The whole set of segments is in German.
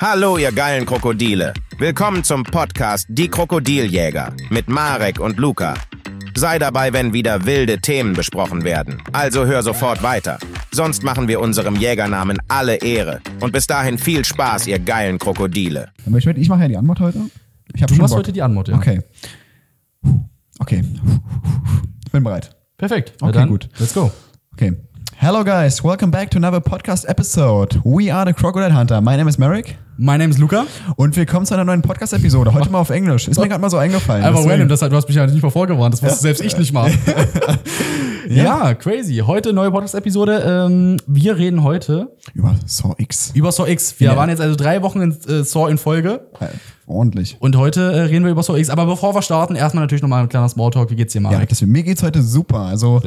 Hallo, ihr geilen Krokodile. Willkommen zum Podcast Die Krokodiljäger mit Marek und Luca. Sei dabei, wenn wieder wilde Themen besprochen werden. Also hör sofort weiter. Sonst machen wir unserem Jägernamen alle Ehre. Und bis dahin viel Spaß, ihr geilen Krokodile. Aber ich, werd- ich mache ja die Antwort heute. Ich hab Du schon machst Bock. heute die Antwort, ja. Okay. Okay. Ich bin bereit. Perfekt. Na Okay, dann, gut. Let's go. Okay. Hello guys, welcome back to another podcast episode. We are the Crocodile Hunter. My name is Merrick My name is Luca. und willkommen zu einer neuen Podcast-Episode. Heute mal auf Englisch. Ist mir gerade mal so eingefallen. Einfach deswegen- random, das, du hast mich ja nicht mal vorgewarnt, das wusste selbst ich nicht mal. ja. crazy. Heute neue Podcast-Episode. Ähm, wir reden heute Über Saw X. über Saw X. Wir Ja. waren jetzt also drei Wochen in äh, Saw in Folge Äh, ordentlich. und heute äh, reden wir über Saw X. Aber bevor wir starten, erstmal natürlich nochmal ein kleiner Smalltalk. Wie geht's dir, Ja, Marek? deswegen, mir geht's heute super. Also,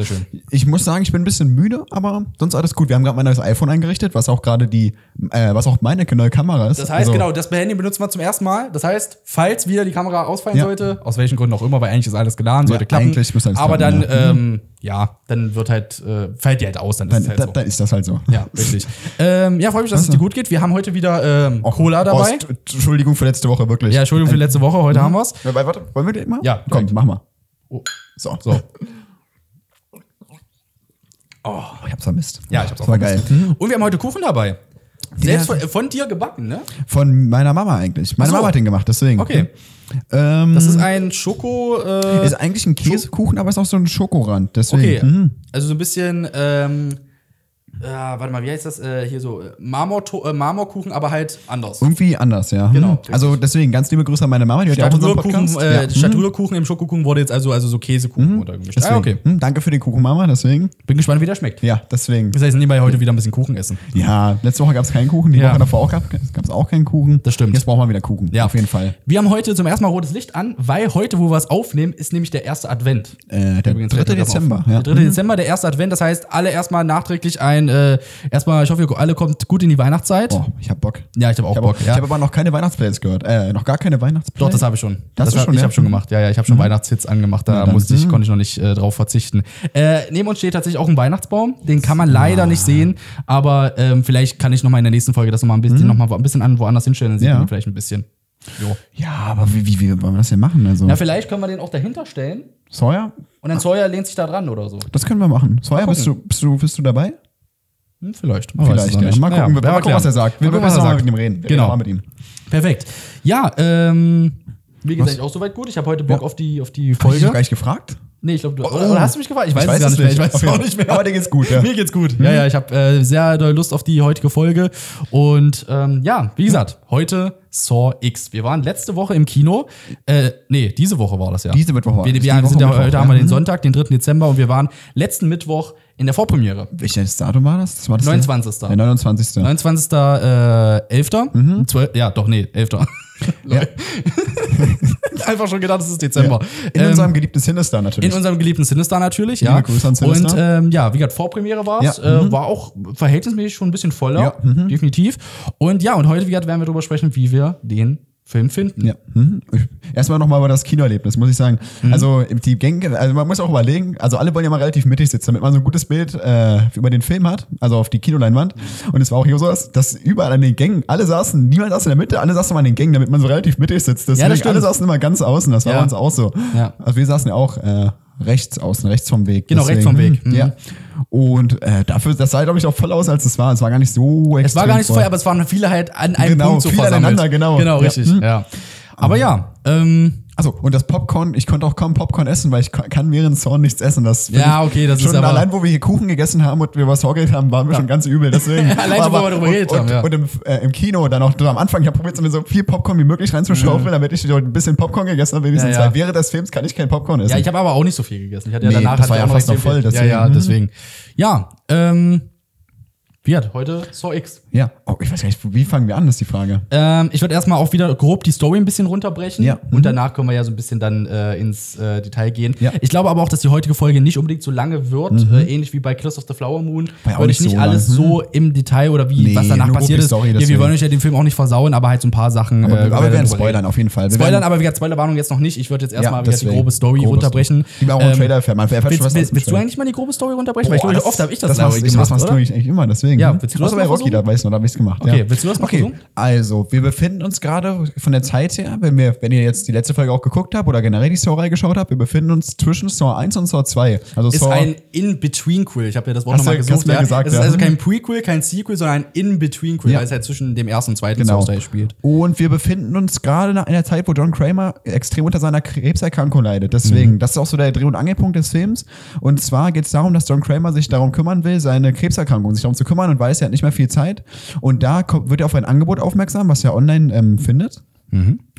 ich muss sagen, ich bin ein bisschen müde, aber sonst alles gut. Wir haben gerade mein neues iPhone eingerichtet, was auch gerade die, äh, was auch meine neue Kamera ist. Das heißt, also, genau, das Handy benutzen wir zum ersten Mal. Das heißt, falls wieder die Kamera ausfallen Ja. sollte, aus welchen Gründen auch immer, weil eigentlich ist alles geladen, sollte Ja, klappen. eigentlich müsste alles Aber klappen, dann, ähm, ja, dann wird halt, äh, fällt die halt aus, dann ist Dann, es halt dann, so. dann ist das halt so. Ja, richtig. ähm, ja, freue mich, dass es dir gut geht. Wir haben heute wieder ähm, Cola dabei. Ost, Entschuldigung für letzte Woche, wirklich. Ja, Entschuldigung für letzte Woche, heute haben wir's. Ja, warte, warte, wollen wir den mal? Ja, Komm, direkt. mach mal. Oh, So. so. Oh, ich hab's vermisst. Ja, ich hab's das auch war geil. Mhm. Und wir haben heute Kuchen dabei. Selbst von, von dir gebacken, ne? Von meiner Mama eigentlich. Meine so. Mama hat den gemacht, deswegen. Okay. Ähm, Das ist ein Schoko. Äh, ist eigentlich ein Käsekuchen, aber ist auch so ein Schokorand. Deswegen. okay. Mhm. Also so ein bisschen. Ähm, äh, warte mal, wie heißt das? Äh, hier so äh, Marmor äh, Marmorkuchen, aber halt anders. Irgendwie anders, ja. Genau, Mhm. Also deswegen ganz liebe Grüße an meine Mama, die hört ja auch unseren Podcast. äh, ja. Mhm. Statuerkuchen im Schokokuchen wurde jetzt also, also so Käsekuchen untergemischt. Deswegen. Ah, okay. Mhm, danke für den Kuchen, Mama, deswegen. Bin gespannt, wie der schmeckt. Ja, deswegen. Das heißt, nebenbei heute wieder ein bisschen Kuchen essen. Ja, letzte Woche gab es keinen Kuchen, die Ja. Woche davor auch gab es auch keinen Kuchen. Das stimmt. Jetzt brauchen wir wieder Kuchen. Ja. Auf jeden Fall. Wir haben heute zum ersten Mal rotes Licht an, weil heute, wo wir es aufnehmen, ist nämlich der erste Advent. Äh, der Übrigens, 3. heute drauf. Dezember. Ja. Der 3. Dezember, der erste Advent. Das heißt, alle erstmal nachträglich ein, äh, erstmal, ich hoffe, ihr alle kommt gut in die Weihnachtszeit. Oh, ich hab Bock. Ja, ich habe auch Ich habe Bock. ich ja. hab aber noch keine Weihnachtsplays gehört. Äh, noch gar keine Weihnachtsplays. Doch, das habe ich schon. Das du hab- schon, ich ja? habe schon gemacht. Ja, ja, ich habe schon Weihnachtshits angemacht. Da Ja, musste ich, mhm. konnte ich noch nicht äh, drauf verzichten. Äh, neben uns steht tatsächlich auch ein Weihnachtsbaum. Den kann man leider nicht sehen, aber ähm, vielleicht kann ich noch mal in der nächsten Folge das noch mal ein bisschen, noch mal ein bisschen an woanders hinstellen. Dann sieht Ja. man vielleicht ein bisschen. Jo. Ja, aber wie, wie, wie wollen wir das denn machen? Also, Ja, vielleicht können wir den auch dahinter stellen Sawyer, und dann Sawyer lehnt sich da dran oder so. das können wir machen. Sawyer, bist du, bist, du, bist du dabei? Hm, vielleicht. Man weiß es Vielleicht, noch ja. nicht. Mal gucken, Ja, wir- werden mal gucken was er sagt. Wir müssen was er sagt. mit ihm reden. Wir Genau. mit ihm. Perfekt. Ja, ähm, mir geht's Was? eigentlich auch soweit gut. Ich habe heute Bock Ja. auf die, auf die Folge. dich gar nicht gefragt? Nee, ich glaube, du. Oh. Oder, oder hast du mich gefragt? Ich weiß, Ich es weiß gar es nicht mehr. Ich weiß es auch nicht mehr. Aber dir geht's gut, ja. Mir geht's gut. Ja, ja, ich habe äh, sehr doll Lust auf die heutige Folge. Und ähm, ja, wie gesagt, heute Saw X. Wir waren letzte Woche im Kino. Äh, nee, diese Woche war das ja. Diese Mittwoch war wir, das. wir Woche sind ja, Mittwoch, heute ja. haben wir den Mhm. Sonntag, den 3. Dezember und wir waren letzten Mittwoch in der Vorpremiere. Welches Datum war das? das war das 29. Der 29. 29. Äh, 11. Mhm. 12, ja, doch, nee, 11. Ja. Einfach schon gedacht, es ist Dezember. In Ähm, unserem geliebten Sinister natürlich. in unserem geliebten Sinister natürlich, ja. Grüße an Sinister. Und ähm, ja, wie gesagt, Vorpremiere war es. Ja, Äh, war auch verhältnismäßig schon ein bisschen voller, Ja, mhm. definitiv. Und ja, und heute, wie gesagt, werden wir darüber sprechen, wie wir den Film finden. Ja. Mhm. Erstmal nochmal über das Kinoerlebnis, muss ich sagen. Mhm. Also die Gänge, also man muss auch überlegen, also alle wollen ja mal relativ mittig sitzen, damit man so ein gutes Bild äh, über den Film hat, also auf die Kinoleinwand. Und es war auch hier so, dass, dass überall an den Gängen, alle saßen, niemand saß in der Mitte, alle saßen mal an den Gängen, damit man so relativ mittig sitzt. Deswegen, das stimmt. alle saßen immer ganz außen, das war Ja. bei uns auch so. Ja. Also wir saßen ja auch äh, rechts außen, rechts vom Weg. Genau, rechts vom Weg. Mhm. Ja. Und äh, dafür, das sah, glaube ich, auch voll aus, als es war. Es war gar nicht so extrem Es war gar nicht so voll. aber es waren viele halt an einem Genau, Punkt so viele versammelt. aneinander, genau. Genau, Ja. richtig, Mhm. ja. Aber ja, ähm, Also, und das Popcorn, ich konnte auch kaum Popcorn essen, weil ich ka- kann während Zorn nichts essen. Das Ja, okay, das ist schon aber- allein, wo wir hier Kuchen gegessen haben und wir was vorgeredet haben, waren wir schon ganz übel. Deswegen. Allein schon, wo Aber- wir drüber und, geredet und, haben, ja. Und im, äh, im Kino dann auch am Anfang, ich habe probiert, so viel Popcorn wie möglich reinzuschaufeln, Mhm. damit ich ein bisschen Popcorn gegessen habe, wenigstens. Ja, ja. Weil während des Films kann ich kein Popcorn essen. ja, ich habe aber auch nicht so viel gegessen. Ich hatte ja Nee, danach das war ja fast noch voll, deswegen. Ja, ja, Mhm. deswegen. Ja, ähm, wie hat heute Saw X. Ja. Oh, ich weiß gar nicht, wie fangen wir an, ist die Frage. Ähm, ich würde erstmal auch wieder grob die Story ein bisschen runterbrechen. Ja. Und danach können wir ja so ein bisschen dann äh, ins äh, Detail gehen. Ja. Mhm. Ich glaube aber auch, dass die heutige Folge nicht unbedingt so lange wird. Äh, ähnlich wie bei Kiss of the Flower Moon. Ja Würde ich nicht so alles lang. so im Detail oder wie, Nee, was danach passiert ist. Story, ja, wir wollen euch ja den Film auch nicht versauen, aber halt so ein paar Sachen. Aber, äh, aber wir werden spoilern auf jeden Fall. Wir Spoilern, aber wie gesagt, Spoilerwarnung jetzt noch nicht. Ich würde jetzt erstmal wieder die grobe Story Grobe runterbrechen. Die wir auch im Ähm, Trailer erfahren. Man erfährt schon willst, willst, willst du eigentlich mal die grobe Story runterbrechen? Weil ich glaube, oft habe ich das, das glaube machst, ich, das machst du eigentlich immer, deswegen. Deswegen. Ja, willst du das Außer bei Rocky, da weiß noch, da habe ich es gemacht. Okay, ja. willst du das mal Okay, versuchen? also, wir befinden uns gerade von der Zeit her, wenn, wir, wenn ihr jetzt die letzte Folge auch geguckt habt oder generell die Saw-Reihe geschaut habt, wir befinden uns zwischen Saw 1 und Saw 2. Also Ist Saw, ein In-Between-Quill. Ich habe ja das Wort nochmal gesucht. Ja. gesagt, es ist ja. also kein Prequel, kein Sequel, sondern ein In-Between-Quill, Ja. weil es halt zwischen dem ersten und zweiten Genau. Saw-Teil spielt. Und wir befinden uns gerade in einer Zeit, wo John Kramer extrem unter seiner Krebserkrankung leidet. Deswegen, das ist auch so der Dreh- und Angelpunkt des Films. Und zwar geht es darum, dass John Kramer sich darum kümmern will, seine Krebserkrankung, sich darum zu kümmern und weiß, er hat nicht mehr viel Zeit. Und da kommt, wird er auf ein Angebot aufmerksam, was er online ähm, findet.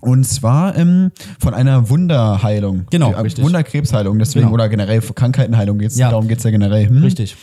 Und zwar ähm, von einer Wunderheilung. Genau, äh, richtig. Wunderkrebsheilung, deswegen, Genau. oder generell für Krankheitenheilung geht's, Ja. darum geht's ja generell. Hm? Richtig.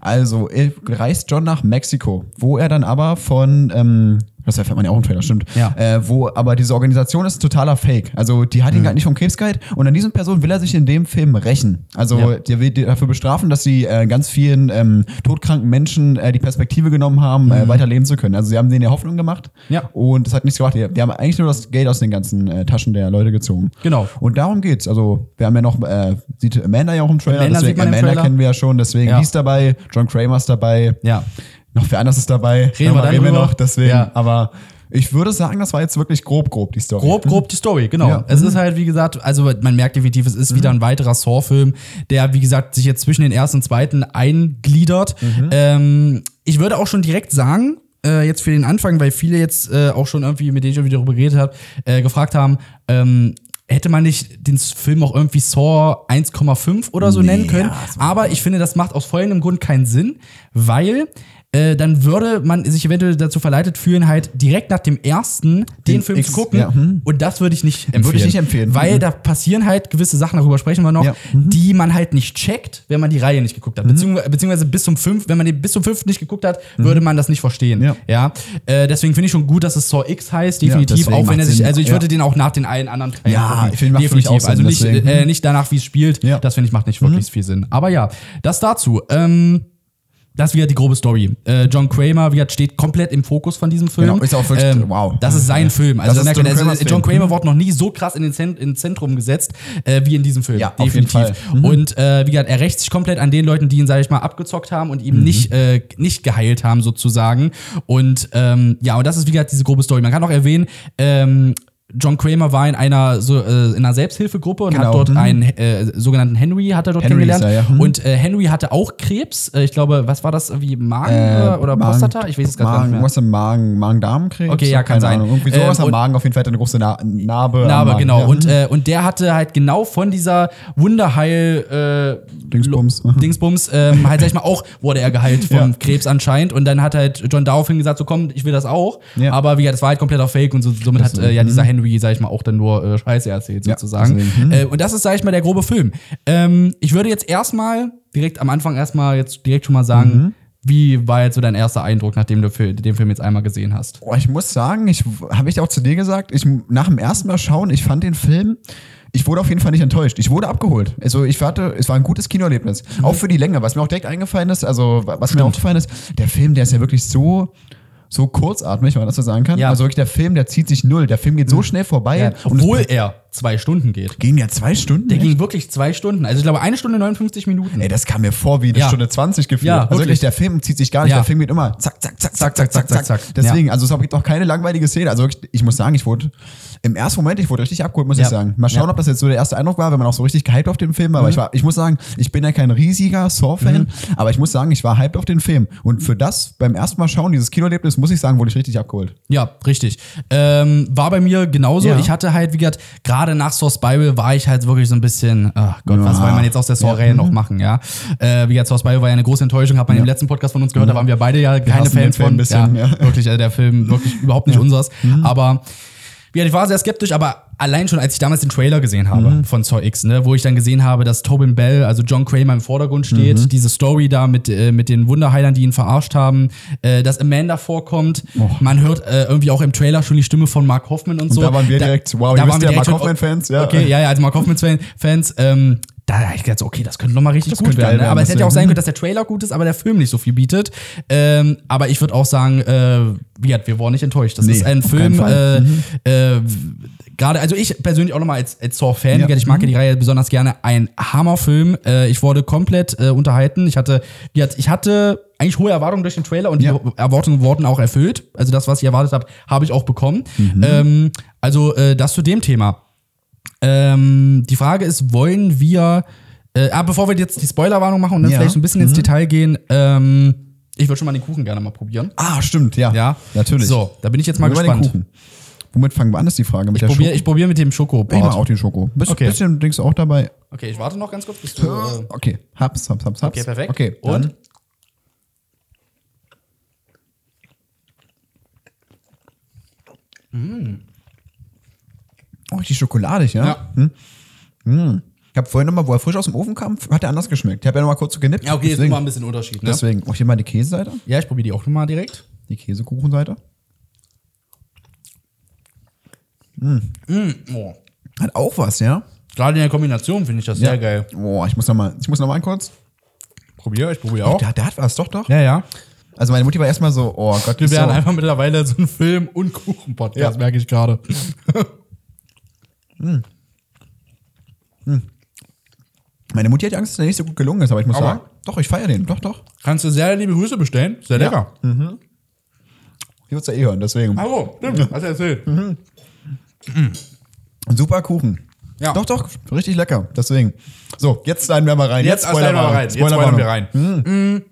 Also, er reist John nach Mexiko, wo er dann aber von, ähm, das erfährt man ja auch im Trailer, stimmt. Ja. Äh, wo aber diese Organisation ist totaler Fake. Also, die hat ihn Mhm. gar nicht vom Krebs geheilt und an diesen Personen will er sich in dem Film rächen. Also, Ja. der will dafür bestrafen, dass sie äh, ganz vielen ähm, todkranken Menschen äh, die Perspektive genommen haben, äh, weiterleben zu können. Also, sie haben denen ja Hoffnung gemacht. Mhm. Ja. Und das hat nichts gemacht. Die, die haben eigentlich nur das Geld aus den ganzen äh, Taschen der Leute gezogen. Genau. Und darum geht's. Also, wir haben ja noch, äh, sieht Amanda ja auch im Trailer, Amanda deswegen Amanda Trailer. kennen wir ja schon, deswegen Ja. die ist dabei, John Kramer ist dabei, Ja. Noch wer anders ist dabei. Reden wir dann drüber. noch, deswegen. Ja. Aber ich würde sagen, das war jetzt wirklich grob, grob die Story. Grob, grob die Story, genau. Ja. Es ist halt, wie gesagt, also man merkt definitiv, es ist wieder ein weiterer Saw-Film, der, wie gesagt, sich jetzt zwischen den ersten und zweiten eingliedert. Ähm, ich würde auch schon direkt sagen, äh, jetzt für den Anfang, weil viele jetzt äh, auch schon irgendwie, mit denen ich schon wieder darüber geredet habe, äh, gefragt haben, ähm, hätte man nicht den Film auch irgendwie Saw 1,5 oder so Nee, nennen können. ja, Aber ich finde, das macht aus folgendem Grund keinen Sinn, weil äh, dann würde man sich eventuell dazu verleitet fühlen, halt direkt nach dem ersten den, Den Film X, zu gucken. ja, hm. Und das würde ich nicht empfehlen. Würde ich nicht empfehlen. Weil Mhm. da passieren halt gewisse Sachen, darüber sprechen wir noch, Ja. Mhm. die man halt nicht checkt, wenn man die Reihe nicht geguckt hat. Beziehungsweise, beziehungsweise bis zum fünf, wenn man den bis zum fünften nicht geguckt hat, würde man das nicht verstehen. Mhm. Ja. Äh, deswegen finde ich schon gut, dass es Saw X heißt, definitiv. auch wenn er sich, also ich Ja. würde den auch nach den allen anderen Teilen Ja, ich finde, definitiv. auch Sinn, also nicht, äh, nicht danach, wie es spielt. Ja. Das finde ich macht nicht wirklich viel Sinn. Aber ja, das dazu. Ähm, das ist wieder die grobe Story. Äh, John Kramer, wie gesagt, steht komplett im Fokus von diesem Film. Genau, ist auch wirklich- wow. Das ist sein Film. Also, Das merkt man, John also John. Kramer wurde noch nie so krass in den Zent ins Zentrum gesetzt, äh, wie in diesem Film. Ja, auf jeden Fall. Mhm. Und äh, wie gesagt, er rächt sich komplett an den Leuten, die ihn, sag ich mal, abgezockt haben und Mhm. ihm nicht, äh, nicht geheilt haben, sozusagen. Und ähm, ja, und das ist, wie gesagt, diese grobe Story. Man kann auch erwähnen, ähm, John Kramer war in einer so äh, in einer Selbsthilfegruppe und hat Genau, dort mhm. einen äh, sogenannten Henry hat er dort Henry kennengelernt er, ja. Mhm. und äh, Henry hatte auch Krebs. Äh, ich glaube, was war das wie Magen Äh, oder Magen- Prostata? Ich weiß es gar nicht mehr. was im Magen, Magen-Darm-Krebs? Okay, ja, kann Keine sein. Ahnung. Irgendwie sowas Ähm, am Magen, auf jeden Fall hat eine große Na Narbe. Narbe, genau. Ja. Und, äh, und der hatte halt genau von dieser Wunderheil äh, Dingsbums. Dingsbums, ähm, halt sag ich mal, auch wurde er geheilt vom Ja. Krebs anscheinend. Und dann hat halt John daraufhin gesagt, so komm, ich will das auch. Aber wie gesagt, das war halt kompletter Fake und so, somit hat äh, ja dieser Henry, sag ich mal, auch dann nur äh, Scheiße erzählt, Ja, sozusagen. deswegen, Äh, und das ist, sag ich mal, der grobe Film. Ähm, ich würde jetzt erstmal, direkt am Anfang erstmal jetzt direkt schon mal sagen, Mhm. wie war jetzt so dein erster Eindruck, nachdem du den Film jetzt einmal gesehen hast? Boah, ich muss sagen, ich habe ich auch zu dir gesagt, ich nach dem ersten Mal schauen, ich fand den Film, ich wurde auf jeden Fall nicht enttäuscht. Ich wurde abgeholt. Also ich hatte, es war ein gutes Kinoerlebnis. Auch für die Länge, was mir auch direkt eingefallen ist, also was mir aufgefallen ist, der Film, der ist ja wirklich so so kurzatmig, wenn man das so sagen kann. Ja. Also wirklich der Film, der zieht sich null. Der Film geht so schnell vorbei. und Obwohl er zwei Stunden geht. gehen ja zwei Stunden. Der echt? ging wirklich zwei Stunden. Also ich glaube eine Stunde 59 Minuten. Ey, das kam mir vor wie eine Ja. Stunde 20 gefühlt. Ja, also wirklich. wirklich, der Film zieht sich gar nicht. Ja. Der Film geht immer zack, zack, zack, zack, zack, zack, zack, zack. Deswegen, also es gibt auch keine langweilige Szene. Also wirklich, ich muss sagen, ich wurde im ersten Moment, ich wurde richtig abgeholt, muss Ja. ich sagen. Mal schauen, Ja. Mhm. ob das jetzt so der erste Eindruck war, wenn man auch so richtig gehypt auf den Film war. Aber ich war, ich muss sagen, ich bin ja kein riesiger Saw-Fan, Mhm. aber ich muss sagen, ich war hyped auf den Film. Und für das beim ersten Mal schauen, dieses Kinoerlebnis, muss ich sagen, wurde ich richtig abgeholt. Ja, richtig. Ähm, war bei mir genauso. Ja. Ich hatte halt, wie gesagt, gerade nach Source Bible war ich halt wirklich so ein bisschen, ach Gott, was Ja. will man jetzt aus der Saw-Reihe noch machen, ja? Äh, wie gesagt, Source Bible war ja eine große Enttäuschung, hat man im letzten Podcast von uns gehört, da waren wir beide ja keine Fans Film von. ein bisschen, ja, ja. Wirklich, also der Film wirklich überhaupt nicht unseres. Aber ja, ich war sehr skeptisch, aber allein schon, als ich damals den Trailer gesehen habe Mhm. von Saw X, ne, wo ich dann gesehen habe, dass Tobin Bell, also John Kramer im Vordergrund steht, Mhm. diese Story da mit, äh, mit den Wunderheilern, die ihn verarscht haben, äh, dass Amanda vorkommt, man hört äh, irgendwie auch im Trailer schon die Stimme von Mark Hoffman und, so. da waren wir direkt, wow, ihr wisst ja, direkt Mark Hoffman-Fans, ja. Okay, ja, ja, also Mark Hoffman-Fans, ähm, da habe ich gedacht, okay, das könnte nochmal richtig Das gut werden. Ne? Aber es hätte ja auch sein können, dass der Trailer gut ist, aber der Film nicht so viel bietet. Ähm, aber ich würde auch sagen, äh, wie wir waren nicht enttäuscht. Das Nee, ist ein Film, keinen Fall. äh, äh, gerade, also ich persönlich auch nochmal als, als Saw-Fan, Ja. ich mag ja die Reihe besonders gerne, ein Hammerfilm. Äh, ich wurde komplett äh, unterhalten. Ich hatte, ich hatte eigentlich hohe Erwartungen durch den Trailer und Ja. die Erwartungen wurden auch erfüllt. Also das, was ich erwartet habe, habe ich auch bekommen. Mhm. Ähm, also äh, das zu dem Thema. Ähm, die Frage ist, wollen wir, äh, ah, bevor wir jetzt die Spoilerwarnung machen und dann Ja. vielleicht so ein bisschen ins Detail gehen, ähm, ich würde schon mal den Kuchen gerne mal probieren. Ah, stimmt, ja. Ja, Natürlich. So, da bin ich jetzt mal Probier gespannt. Womit fangen wir an, ist die Frage. Mit Ich probiere Schoko? ich probier mit dem Ich mach Schokopart. auch den Schoko. Bisschen, Okay. bisschen Dings auch dabei. Okay, ich warte noch ganz kurz, bis du. Äh, Okay, haps, haps, haps, haps. okay, perfekt. Okay, und? dann. Oh, richtig schokoladig, ja? Ja. Hm? Hm. Ich habe vorhin nochmal, wo er frisch aus dem Ofen kam, hat er anders geschmeckt. Ich habe ja nochmal kurz so genippt. Ja, okay, ist deswegen, immer ein bisschen Unterschied, ne? deswegen. Oh, hier mal die Käseseite, Ja, ich probiere die auch nochmal direkt. die Käsekuchenseite. Oh. Hat auch was, ja? Gerade in der Kombination finde ich das sehr ja. geil. Oh, ich muss nochmal, ich muss nochmal kurz. Probiere, ich probiere auch. der, der hat was, doch, doch. Ja, ja. Also meine Mutti war erstmal so, oh Gott, Wir ist werden so, einfach mittlerweile so ein Film- und Kuchen-Podcast, Ja. merke ich gerade. Meine Mutti hat Angst, dass der nicht so gut gelungen ist, aber ich muss Aber- sagen, doch, ich feiere den, doch, doch. Kannst du sehr liebe Grüße bestellen. Sehr lecker. Ich würde es ja eh hören, deswegen. Hallo, stimmt, hast du erzählt. Super Kuchen. Ja. Doch, doch, richtig lecker, deswegen. So, jetzt schneiden wir mal rein. Jetzt erst einmal rein. Jetzt Spoilerwarnung. spoilern wir rein. Mm.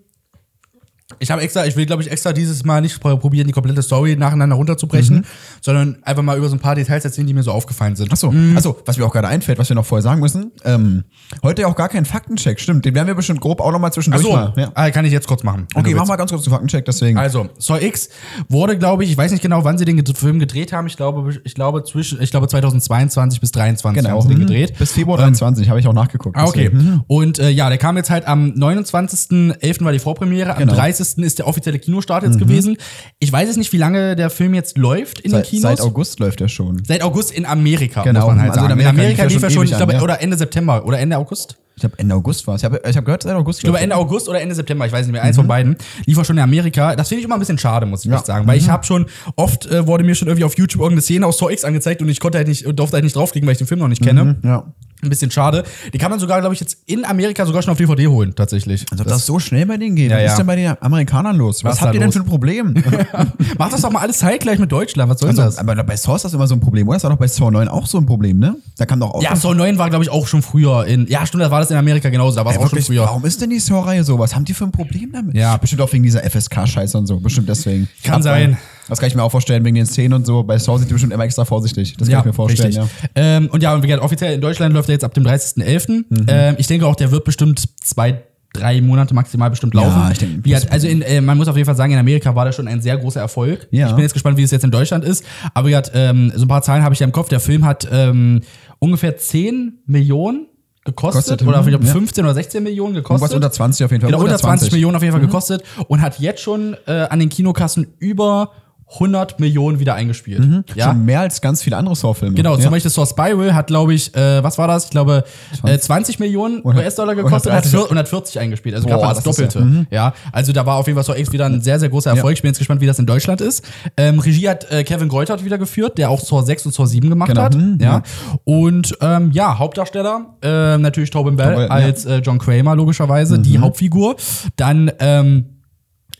Ich habe extra, ich will, glaube ich, extra dieses Mal nicht probieren, die komplette Story nacheinander runterzubrechen, sondern einfach mal über so ein paar Details erzählen, die mir so aufgefallen sind. Achso, achso, was mir auch gerade einfällt, was wir noch vorher sagen müssen. Ähm, heute ja auch gar kein Faktencheck, stimmt. Den werden wir bestimmt grob auch nochmal zwischendurch mal. Ja. ah, kann ich jetzt kurz machen. Okay, mach mal ganz kurz den Faktencheck, deswegen. Also, Saw X wurde, glaube ich, ich weiß nicht genau, wann sie den Film gedreht haben. Ich glaube, ich glaube zwischen, ich glaube 2022 bis 2023 haben sie den Mhm. gedreht. Bis Februar 23, habe ich auch nachgeguckt. Ah, okay. deswegen. Und äh, ja, der kam jetzt halt am 29.11. war die Vorpremiere, am Genau. Mhm. 30. ist der offizielle Kinostart jetzt gewesen. Ich weiß jetzt nicht, wie lange der Film jetzt läuft in Seit, den Kinos. seit August läuft er schon. Seit August in Amerika, Genau. muss man halt Also in sagen. In Amerika lief er schon ich glaube, oder Ende September oder Ende August. Ich glaube, Ende August war es. Ich habe ich hab gehört, seit August. Ich glaube, Ende August oder Ende September, ich weiß nicht mehr, eins von beiden, lief er schon in Amerika. Das finde ich immer ein bisschen schade, muss ich Ja. echt sagen. Weil ich habe schon, oft äh, wurde mir schon irgendwie auf YouTube irgendeine Szene aus Saw X angezeigt und ich konnte halt nicht, durfte halt nicht draufklicken, weil ich den Film noch nicht kenne. Ja. Ein bisschen schade. Die kann man sogar, glaube ich, jetzt in Amerika sogar schon auf DVD holen, tatsächlich. Als ob das, so schnell bei denen geht. Ja, was ja. ist denn bei den Amerikanern los? Was, Was habt ihr denn los? für ein Problem? Mach das doch mal alles zeitgleich mit Deutschland, was soll denn also, das? aber bei Saw ist das immer so ein Problem, oder? Das war doch bei Saw 9 auch so ein Problem, ne? Da kam doch auch. Ja, Saw 9 war, glaube ich, auch schon früher in. Ja, stimmt, da war das in Amerika genauso, da war es auch schon früher. warum ist denn die Saw-Reihe so? Was haben die für ein Problem damit? Ja. Bestimmt auch wegen dieser FSK-Scheiße und so. Bestimmt deswegen. Kann Aber sein. Das kann ich mir auch vorstellen, wegen den Szenen und so. Bei Saw sind die bestimmt immer extra vorsichtig. Das kann ich mir vorstellen, ja. Ähm, und ja, und wie gesagt, offiziell in Deutschland läuft er jetzt ab dem 30.11. Mhm. Ähm, ich denke auch, der wird bestimmt zwei, drei Monate maximal bestimmt laufen. Ja, ich denke, Wie gesagt, also in, äh, man muss auf jeden Fall sagen, in Amerika war das schon ein sehr großer Erfolg. Ja. Ich bin jetzt gespannt, wie es jetzt in Deutschland ist. Aber wie gesagt, ähm, so ein paar Zahlen habe ich ja im Kopf. Der Film hat ähm, ungefähr 10 Millionen gekostet. Kostet, oder mhm, ich glaube ja. 15 oder 16 Millionen gekostet. Irgendwas unter 20 auf jeden Fall. Genau, unter 20 Millionen auf jeden Fall gekostet und hat jetzt schon äh, an den Kinokassen über 100 Millionen wieder eingespielt. Ja. Schon mehr als ganz viele andere Saw-Filme. Genau, ja. zum Beispiel Saw Spiral hat, glaube ich, äh, was war das? Ich glaube, äh, 20 Millionen US-Dollar gekostet und hat 130. 4- 140 eingespielt. Also knapp Boah, das das ist ja- Doppelte. Ja, also da war auf jeden Fall Saw X wieder ein sehr, sehr großer Erfolg. Ich bin jetzt gespannt, wie das in Deutschland ist. Ähm, Regie hat äh, Kevin Greutert wieder geführt, der auch Saw 6 und Saw 7 gemacht Genau. hat. Mhm, ja. Und ähm, ja, Hauptdarsteller, äh, natürlich Tobin Bell Tobin, ja. als äh, John Kramer, logischerweise, die Hauptfigur. Dann ähm,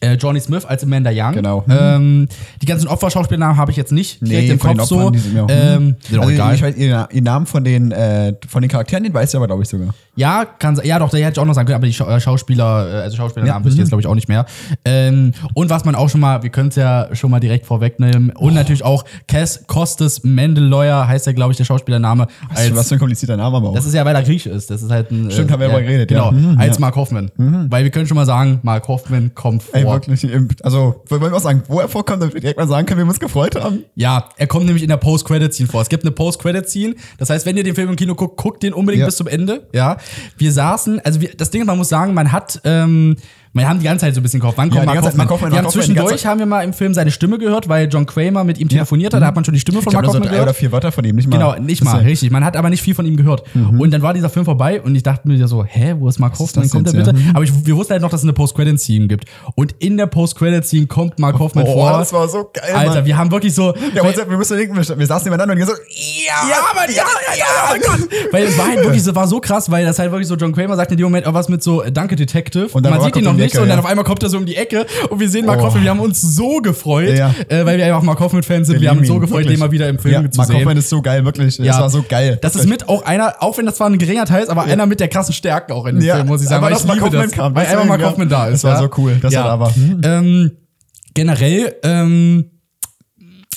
äh, Johnny Smith als Amanda Young. Genau. Ähm, die ganzen Opferschauspielernamen habe ich jetzt nicht direkt im Kopf so. Opfern, die sind mir auch- ähm, sind also, egal. Ich weiß, ihr, Namen von den, äh, von den Charakteren, den weiß ich aber, glaube ich, sogar. Ja, kann. Ja, doch, der hätte ich auch noch sagen können, aber die Schau- äh, Schauspieler, äh, also Schauspielernamen Ja, wüsste ich jetzt, mhm. glaube ich, auch nicht mehr. Ähm, und was man auch schon mal, wir können es ja schon mal direkt vorwegnehmen. Und Oh. natürlich auch Cass Costes Mendeleuer heißt ja, glaube ich, der Schauspielername. Was, Als, was für ein komplizierter Name aber auch. das ist ja, weil er Grieche ist. Das ist halt ein. Stimmt, haben wir ja, darüber geredet, Genau, ja. Mhm, als ja. Mark Hoffman. Weil wir können schon mal sagen, Mark Hoffman kommt vor. Ey, wirklich. im- Also, wollen wir auch sagen, wo er vorkommt, damit wir direkt mal sagen können, wie wir uns gefreut haben? Ja, er kommt nämlich in der Post-Credit-Scene vor. Es gibt eine Post-Credit-Scene. Das heißt, wenn ihr den Film im Kino guckt, guckt den unbedingt Ja. bis zum Ende. Ja, wir saßen, also wir, das Ding, ist, man muss sagen, man hat, ähm, Wir haben die ganze Zeit so ein bisschen gehofft, wann Ja, kommt die Mark Zeit Hoffman? Hoffman, Wir haben Hoffman, zwischendurch haben wir mal im Film seine Stimme gehört, weil John Kramer mit ihm telefoniert hat, da hat man schon die Stimme von Ich Mark nur so Hoffman drei oder gehört. vier Wörter von ihm, nicht mal. Genau, nicht mal, ja- richtig. Man hat aber nicht viel von ihm gehört. Und dann war dieser Film vorbei und ich dachte mir so, hä, wo ist Mark Hoffman? das kommt er bitte? ja? Mhm. Aber ich, wir wussten halt noch, dass es eine Post-Credit-Scene gibt. Und in der Post-Credit-Scene kommt Mark Hoffman Oh, vor. das war so geil, Alter, Mann. wir haben wirklich so. Ja, wir, wir müssen denken, wir, wir saßen nebeneinander und wir so, ja, Ja, Mann, ja, ja, ja, oh mein Gott. Weil es war halt wirklich, so, war so krass, weil das halt wirklich so, John Kramer sagt in dem Moment auch was mit so, äh, danke Detective. Und dann man sieht ihn noch nicht Ecke, und dann auf einmal kommt er so um die Ecke und wir sehen Mark Oh. Wir haben uns so gefreut, äh, weil wir einfach Mark Hoffman-Fans sind. Wir, haben uns so gefreut, wirklich. den mal wieder im Film ja, zu Mark sehen. Hoffman ist so geil, wirklich. Das war so geil. Das ist mit auch einer, auch wenn das zwar ein geringer Teil ist, aber einer mit der krassen Stärken auch in dem Film, muss ich sagen. aber Weil ich liebe das, kam, weil einfach deswegen, Mark ja. Hoffman da ist. Das war so cool, dass er da war. Hm. Ähm, generell, ähm,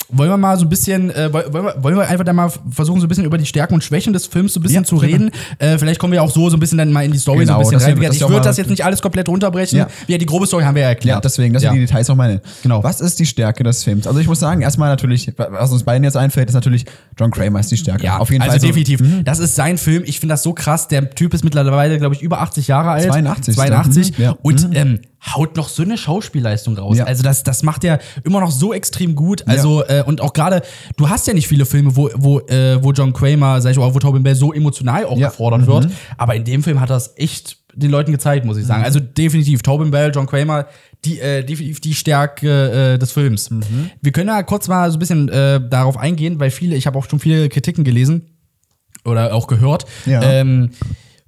wollen wir mal so ein bisschen, äh, wollen, wir, wollen wir einfach da mal versuchen, so ein bisschen über die Stärken und Schwächen des Films so ein bisschen Ja, zu reden. Äh, vielleicht kommen wir auch so, so ein bisschen dann mal in die Story Genau, so ein bisschen dass wir- rein. Ich wir würde das jetzt nicht alles komplett runterbrechen. Ja. Ja. die grobe Story haben wir ja erklärt. Ja, deswegen, das sind die Details auch meine. Genau. Was ist die Stärke des Films? Also ich muss sagen, erstmal natürlich, was uns beiden jetzt einfällt, ist natürlich John Kramer ist die Stärke. Ja, auf jeden also Fall. so- definitiv. Mhm. Das ist sein Film. Ich finde das so krass. Der Typ ist mittlerweile, glaube ich, über 80 Jahre alt. 82. 82. Mhm, ja. Und ähm, haut noch so eine Schauspielleistung raus. Ja. Also das, das macht er immer noch so extrem gut. Also äh, und auch gerade, du hast ja nicht viele Filme, wo, wo, äh, wo John Kramer, sag ich mal, wo Tobin Bell so emotional auch Ja. Mhm. gefordert wird. Aber in dem Film hat er es echt den Leuten gezeigt, muss ich sagen. Also definitiv Tobin Bell, John Kramer, die, äh, definitiv die Stärke äh, des Films. Mhm. Wir können ja kurz mal so ein bisschen äh, darauf eingehen, weil viele, ich habe auch schon viele Kritiken gelesen oder auch gehört. Ja. Ähm,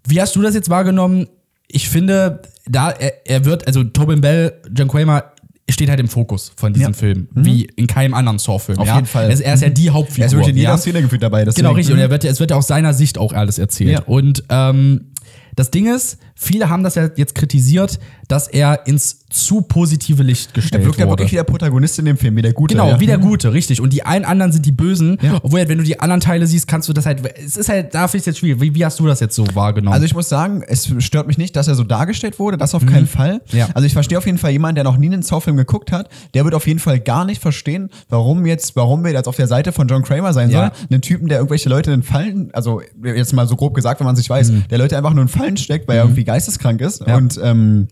wie hast du das jetzt wahrgenommen? Ich finde, da er, er wird, also Tobin Bell, John Kramer steht halt im Fokus von diesem Ja. Mhm. Film, wie in keinem anderen Saw-Film. Auf ja? jeden Fall. Er ist, er ist ja die Hauptfigur. Er ist wirklich in jeder ja? Szene gefühlt dabei. Deswegen. Genau, richtig. Und er wird, ja- es wird ja aus seiner Sicht auch alles erzählt. Und ähm, das Ding ist, viele haben das ja jetzt kritisiert, dass er ins zu positive Licht gestellt Er wirkt ja wurde. wirklich wie der Protagonist in dem Film, wie der Gute. Genau, ja. wie der Gute, richtig. Und die einen anderen sind die Bösen. Ja. Obwohl, wenn du die anderen Teile siehst, kannst du das halt. Es ist halt, da finde ich es jetzt schwierig. Wie, wie hast du das jetzt so wahrgenommen? Also ich muss sagen, es stört mich nicht, dass er so dargestellt wurde, das auf keinen Fall. Mhm. Ja. Also ich verstehe auf jeden Fall jemanden, der noch nie einen Saw-Film geguckt hat, der wird auf jeden Fall gar nicht verstehen, warum jetzt, warum wir jetzt auf der Seite von John Kramer sein Ja. soll. Einen Typen, der irgendwelche Leute in Fallen, also jetzt mal so grob gesagt, wenn man sich weiß, der Leute einfach nur in Fallen steckt, weil er irgendwie geisteskrank ist. Ja. und ähm,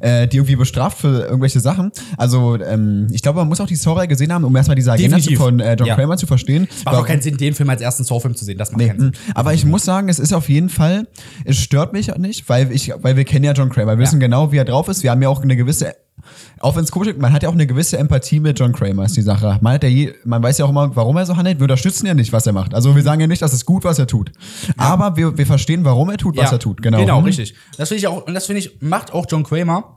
äh, die irgendwie bestraft für irgendwelche Sachen. Also ähm, ich glaube, man muss auch die Saw-Reihe gesehen haben, um erstmal diese Agenda Definitiv. von äh, John Ja. Kramer zu verstehen. es macht auch keinen Sinn, den Film als ersten Saw-Film zu sehen. Das macht Nee, keinen Sinn. mh. aber ich muss sagen, es ist auf jeden Fall, es stört mich nicht, weil ich, weil wir kennen ja John Kramer, wir wissen genau, wie er drauf ist. Wir haben ja auch eine gewisse, auch wenn es komisch ist, man hat ja auch eine gewisse Empathie mit John Kramer, ist die Sache. Man, hat ja je, man weiß ja auch immer, warum er so handelt. Wir unterstützen ja nicht, was er macht. Also wir sagen ja nicht, dass es gut, was er tut. Aber wir, wir verstehen, warum er tut, was Ja. er tut. Genau. Genau, Mhm. richtig. Das finde ich auch, und das finde ich, macht auch John Kramer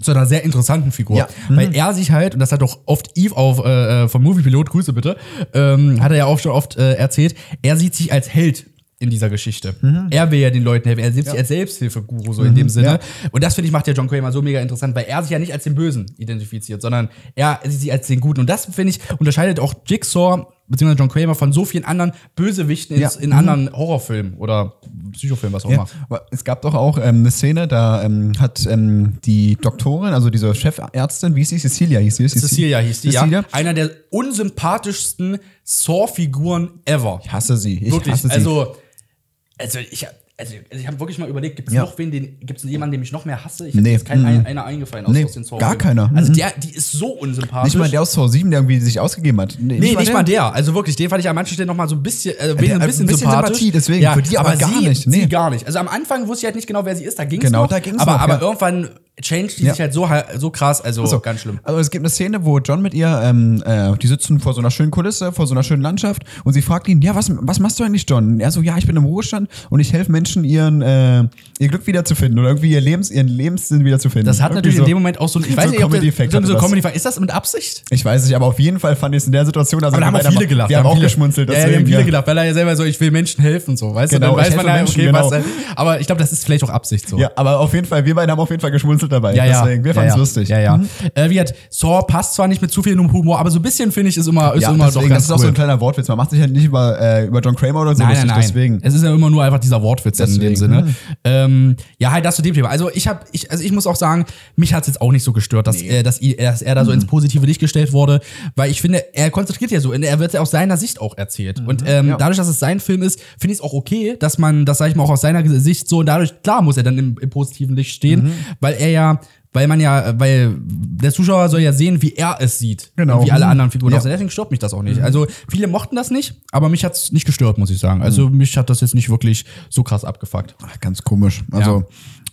zu einer sehr interessanten Figur. Ja. Weil er sich halt, und das hat auch oft Eve auf, äh, vom Moviepilot, Grüße bitte, ähm, hat er ja auch schon oft äh, erzählt, er sieht sich als Held in dieser Geschichte. Er will ja den Leuten helfen. Er sieht sich als Selbsthilfeguru, so in dem Sinne. ja. Und das finde ich macht ja John Kramer so mega interessant, weil er sich ja nicht als den Bösen identifiziert, sondern er sieht sich als den Guten. Und das, finde ich, unterscheidet auch Jigsaw beziehungsweise John Kramer von so vielen anderen Bösewichten Ja. ins, in anderen Horrorfilmen oder Psychofilmen, was auch Ja, immer. aber es gab doch auch ähm, eine Szene, da ähm, hat ähm, die Doktorin, also diese Chefärztin, wie hieß sie? Cecilia hieß sie. Cecilia hieß die, Cecilia. ja. Einer der unsympathischsten Saw-Figuren ever. Ich hasse sie. Ich wirklich. hasse sie. Also, also ich, also, also ich habe wirklich mal überlegt, gibt es Ja. noch wen, den, gibt es jemanden, den ich noch mehr hasse? Ich Nee, jetzt kein mhm. ein, einer eingefallen aus, Nee, aus den Saw. gar keiner. Also Mhm. der, die ist so unsympathisch. nicht mal der aus Saw 7, der irgendwie sich ausgegeben hat. Nee, nicht, mal der. Also wirklich, den fand ich an manchen Stellen noch mal so ein bisschen, äh, der- ein bisschen, ein bisschen sympathisch. Sympathie, deswegen. Für die aber gar sie, nicht. Nee. Sie gar nicht. Also am Anfang wusste ich halt nicht genau, wer sie ist. Da ging's Genau, noch. da ging's aber, noch, aber ja. irgendwann changed die Ja. sich halt so, so krass. Also So. ganz schlimm. Also es gibt eine Szene, wo John mit ihr, ähm, äh, die sitzen vor so einer schönen Kulisse, vor so einer schönen Landschaft und sie fragt ihn, ja, was, was machst du eigentlich, John? Und er so, ja, ich bin im Ruhestand und ich helfe Menschen, ihren, äh, ihr Glück wiederzufinden oder irgendwie ihr Lebens, ihren Lebenssinn wiederzufinden. Das hat Irgendwie natürlich so. in dem Moment auch so ein, ich weiß so nicht, das- Comedy-Effekt so, so das. Comedy Ist das mit Absicht? Ich weiß nicht, aber auf jeden Fall fand ich es in der Situation, also Aber da haben wir auch viele gelacht. Wir haben auch viele, geschmunzelt. Ja, wir haben viele ja. gelacht, weil er ja selber so, ich will Menschen helfen, so, weißt Genau, du? Dann ich weiß man ja, Menschen, okay, was. genau. äh, Aber ich glaube, das ist vielleicht auch Absicht so. Ja, aber auf jeden Fall, wir beide haben auf jeden Fall geschmunzelt dabei. Ja, ja. Deswegen, wir fanden es ja. lustig. Ja, ja. Äh, wie hat Saw passt zwar nicht mit zu viel Humor, aber so ein bisschen finde ich ist immer, ist Ja, immer deswegen, doch ganz das ist auch so ein kleiner Wortwitz. Man macht sich halt nicht über, äh, über John Kramer oder so Nein, lustig, nein, nein. deswegen. Es ist ja immer nur einfach dieser Wortwitz in dem Deswegen, Sinne. hm. Ähm, ja, halt das zu dem Thema. Also ich habe, ich, also ich muss auch sagen, mich hat es jetzt auch nicht so gestört, dass, äh, dass, dass er da so Mhm. ins positive Licht gestellt wurde, weil ich finde, er konzentriert ja so, er wird ja aus seiner Sicht auch erzählt. Und ähm, Mhm. Dadurch, dass es sein Film ist, finde ich es auch okay, dass man, das sage ich mal auch aus seiner Sicht so, und dadurch, klar muss er dann im, im positiven Licht stehen, Mhm. weil er ja weil man ja, weil der Zuschauer soll ja sehen, wie er es sieht. Genau. Und wie alle anderen Figuren Ja. aussehen. Deswegen stört mich das auch nicht. Also viele mochten das nicht, aber mich hat's nicht gestört, muss ich sagen. Also mich hat das jetzt nicht wirklich so krass abgefuckt. Ach, ganz komisch. Also,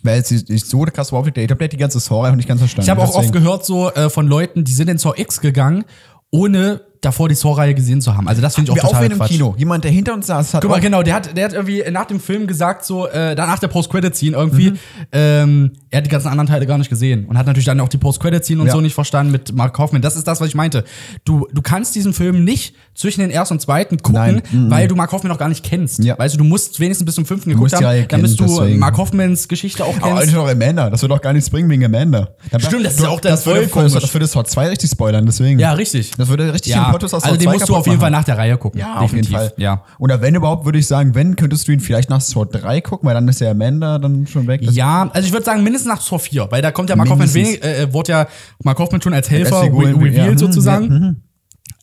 weil es nicht so krass überhaupt, ich hat die ganze Story einfach nicht ganz verstanden. Ich habe auch oft gehört so äh, von Leuten, die sind in Saw X gegangen, ohne davor die Saw-Reihe gesehen zu haben. Also das finde ich auch Wir auch total wen im. Kino. Jemand, der hinter uns saß, hat Guck mal, auch- genau, der hat, der hat irgendwie nach dem Film gesagt, so, äh, dann nach der Post-Credit-Scene irgendwie, Mhm. ähm, er hat die ganzen anderen Teile gar nicht gesehen und hat natürlich dann auch die Post-Credit-Scene und Ja. so nicht verstanden mit Mark Kaufman. Das ist das, was ich meinte. Du, du kannst diesen Film nicht zwischen den ersten und zweiten gucken, Nein. Mhm. weil du Mark Kaufman noch gar nicht kennst. Ja. Weißt du, du musst wenigstens bis zum fünften geguckt haben, Reihe dann bist du kennen, deswegen. Mark Kaufmans Geschichte auch Aber kennst. eigentlich noch Amanda. Das wird auch gar nichts bringen wegen Amanda. Stimmt, das ist du- ja auch dann das das, das würde Sword 2 richtig spoilern, deswegen. ja, richtig. Das würde richtig Ja, Plot aus also Sword den 2 musst du auf jeden Fall machen. nach der Reihe gucken. Ja, auf jeden Fall. Ja. Oder wenn überhaupt, würde ich sagen, wenn, könntest du ihn vielleicht nach Sword 3 gucken, weil dann ist ja Amanda dann schon weg. Ja, also ich würde sagen mindestens nach Saw 4, weil da kommt ja Mark Hoffman wenig, äh, wurde ja Mark Hoffman schon als Helfer re revealed ja, hm, sozusagen. ja, hm.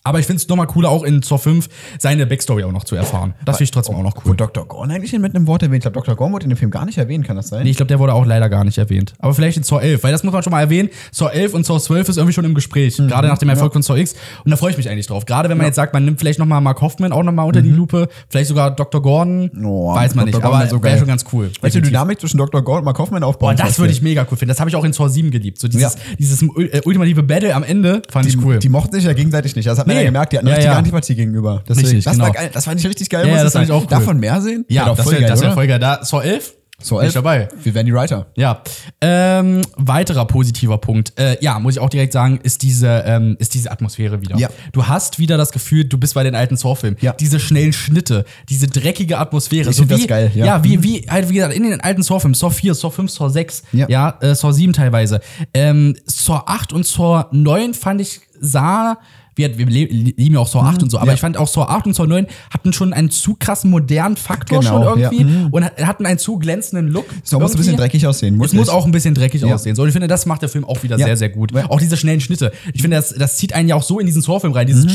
Aber ich finde es nochmal cooler, auch in Saw 5 seine Backstory auch noch zu erfahren. Das finde ich trotzdem auch noch cool. Wurde Dr. Gorn eigentlich mit einem Wort erwähnt? Ich glaube, Dr. Gorn wurde in dem Film gar nicht erwähnt, kann das sein? Nee, ich glaube, der wurde auch leider gar nicht erwähnt. Aber vielleicht in Saw 11, weil das muss man schon mal erwähnen. Saw 11 und Saw 12 ist irgendwie schon im Gespräch, Mhm. gerade nach dem Erfolg von Saw X. Und da freue ich mich eigentlich drauf. Gerade wenn man jetzt sagt, man nimmt vielleicht nochmal Mark Hoffman auch nochmal unter die Lupe, vielleicht sogar Dr. Gordon, Mhm. Oh, weiß man Dr. nicht. Gordon Aber so wäre schon ganz cool. Welche. Dynamik zwischen Dr. Gorn und Mark Hoffman aufbauen? Boah, das würde ich mega cool finden. Das habe ich auch in Saw 7 geliebt. So dieses, Ja. dieses äh, ultimative Battle am Ende fand Die, ich cool. die mochten sich ja gegenseitig nicht. Das hat Nee. Ja gemerkt. Die hatten Ja, richtige ja. Antipathie gegenüber. Deswegen, Richtig, das, genau. war geil. das fand ich richtig geil. Ja, muss das fand ich auch cool. Davon mehr sehen? ja, das wäre wär voll geil. Da, Saw 11? So, Bin ich dabei. Wir werden die Writer. Ja. Ähm, weiterer positiver Punkt, äh, ja, muss ich auch direkt sagen, ist diese, ähm, ist diese Atmosphäre wieder. Ja. Du hast wieder das Gefühl, du bist bei den alten Saw-Filmen. Ja. Diese schnellen Schnitte, diese dreckige Atmosphäre. Ich das wie, geil, ja. Ja, wie, wie, halt, wie gesagt, in den alten Saw-Filmen, Saw 4, Saw 5, Saw 6, ja, Ja. äh, Saw 7 teilweise. Ähm, Saw 8 und Saw 9 fand ich, sah, wir, wir lieben ja auch Saw 8 und so, aber Mhm. ja. ich fand auch Saw 8 und Saw 9 hatten schon einen zu krassen modernen Faktor Genau, schon ja. irgendwie Mhm. und hatten einen zu glänzenden Look. So muss ein bisschen dreckig aussehen. Es muss auch ein bisschen dreckig Ja. aussehen. So, und ich finde, das macht der Film auch wieder Ja. sehr, sehr gut. Ja. Auch diese schnellen Schnitte. Ich finde, das, das zieht einen ja auch so in diesen Saw-Film rein. Dieses,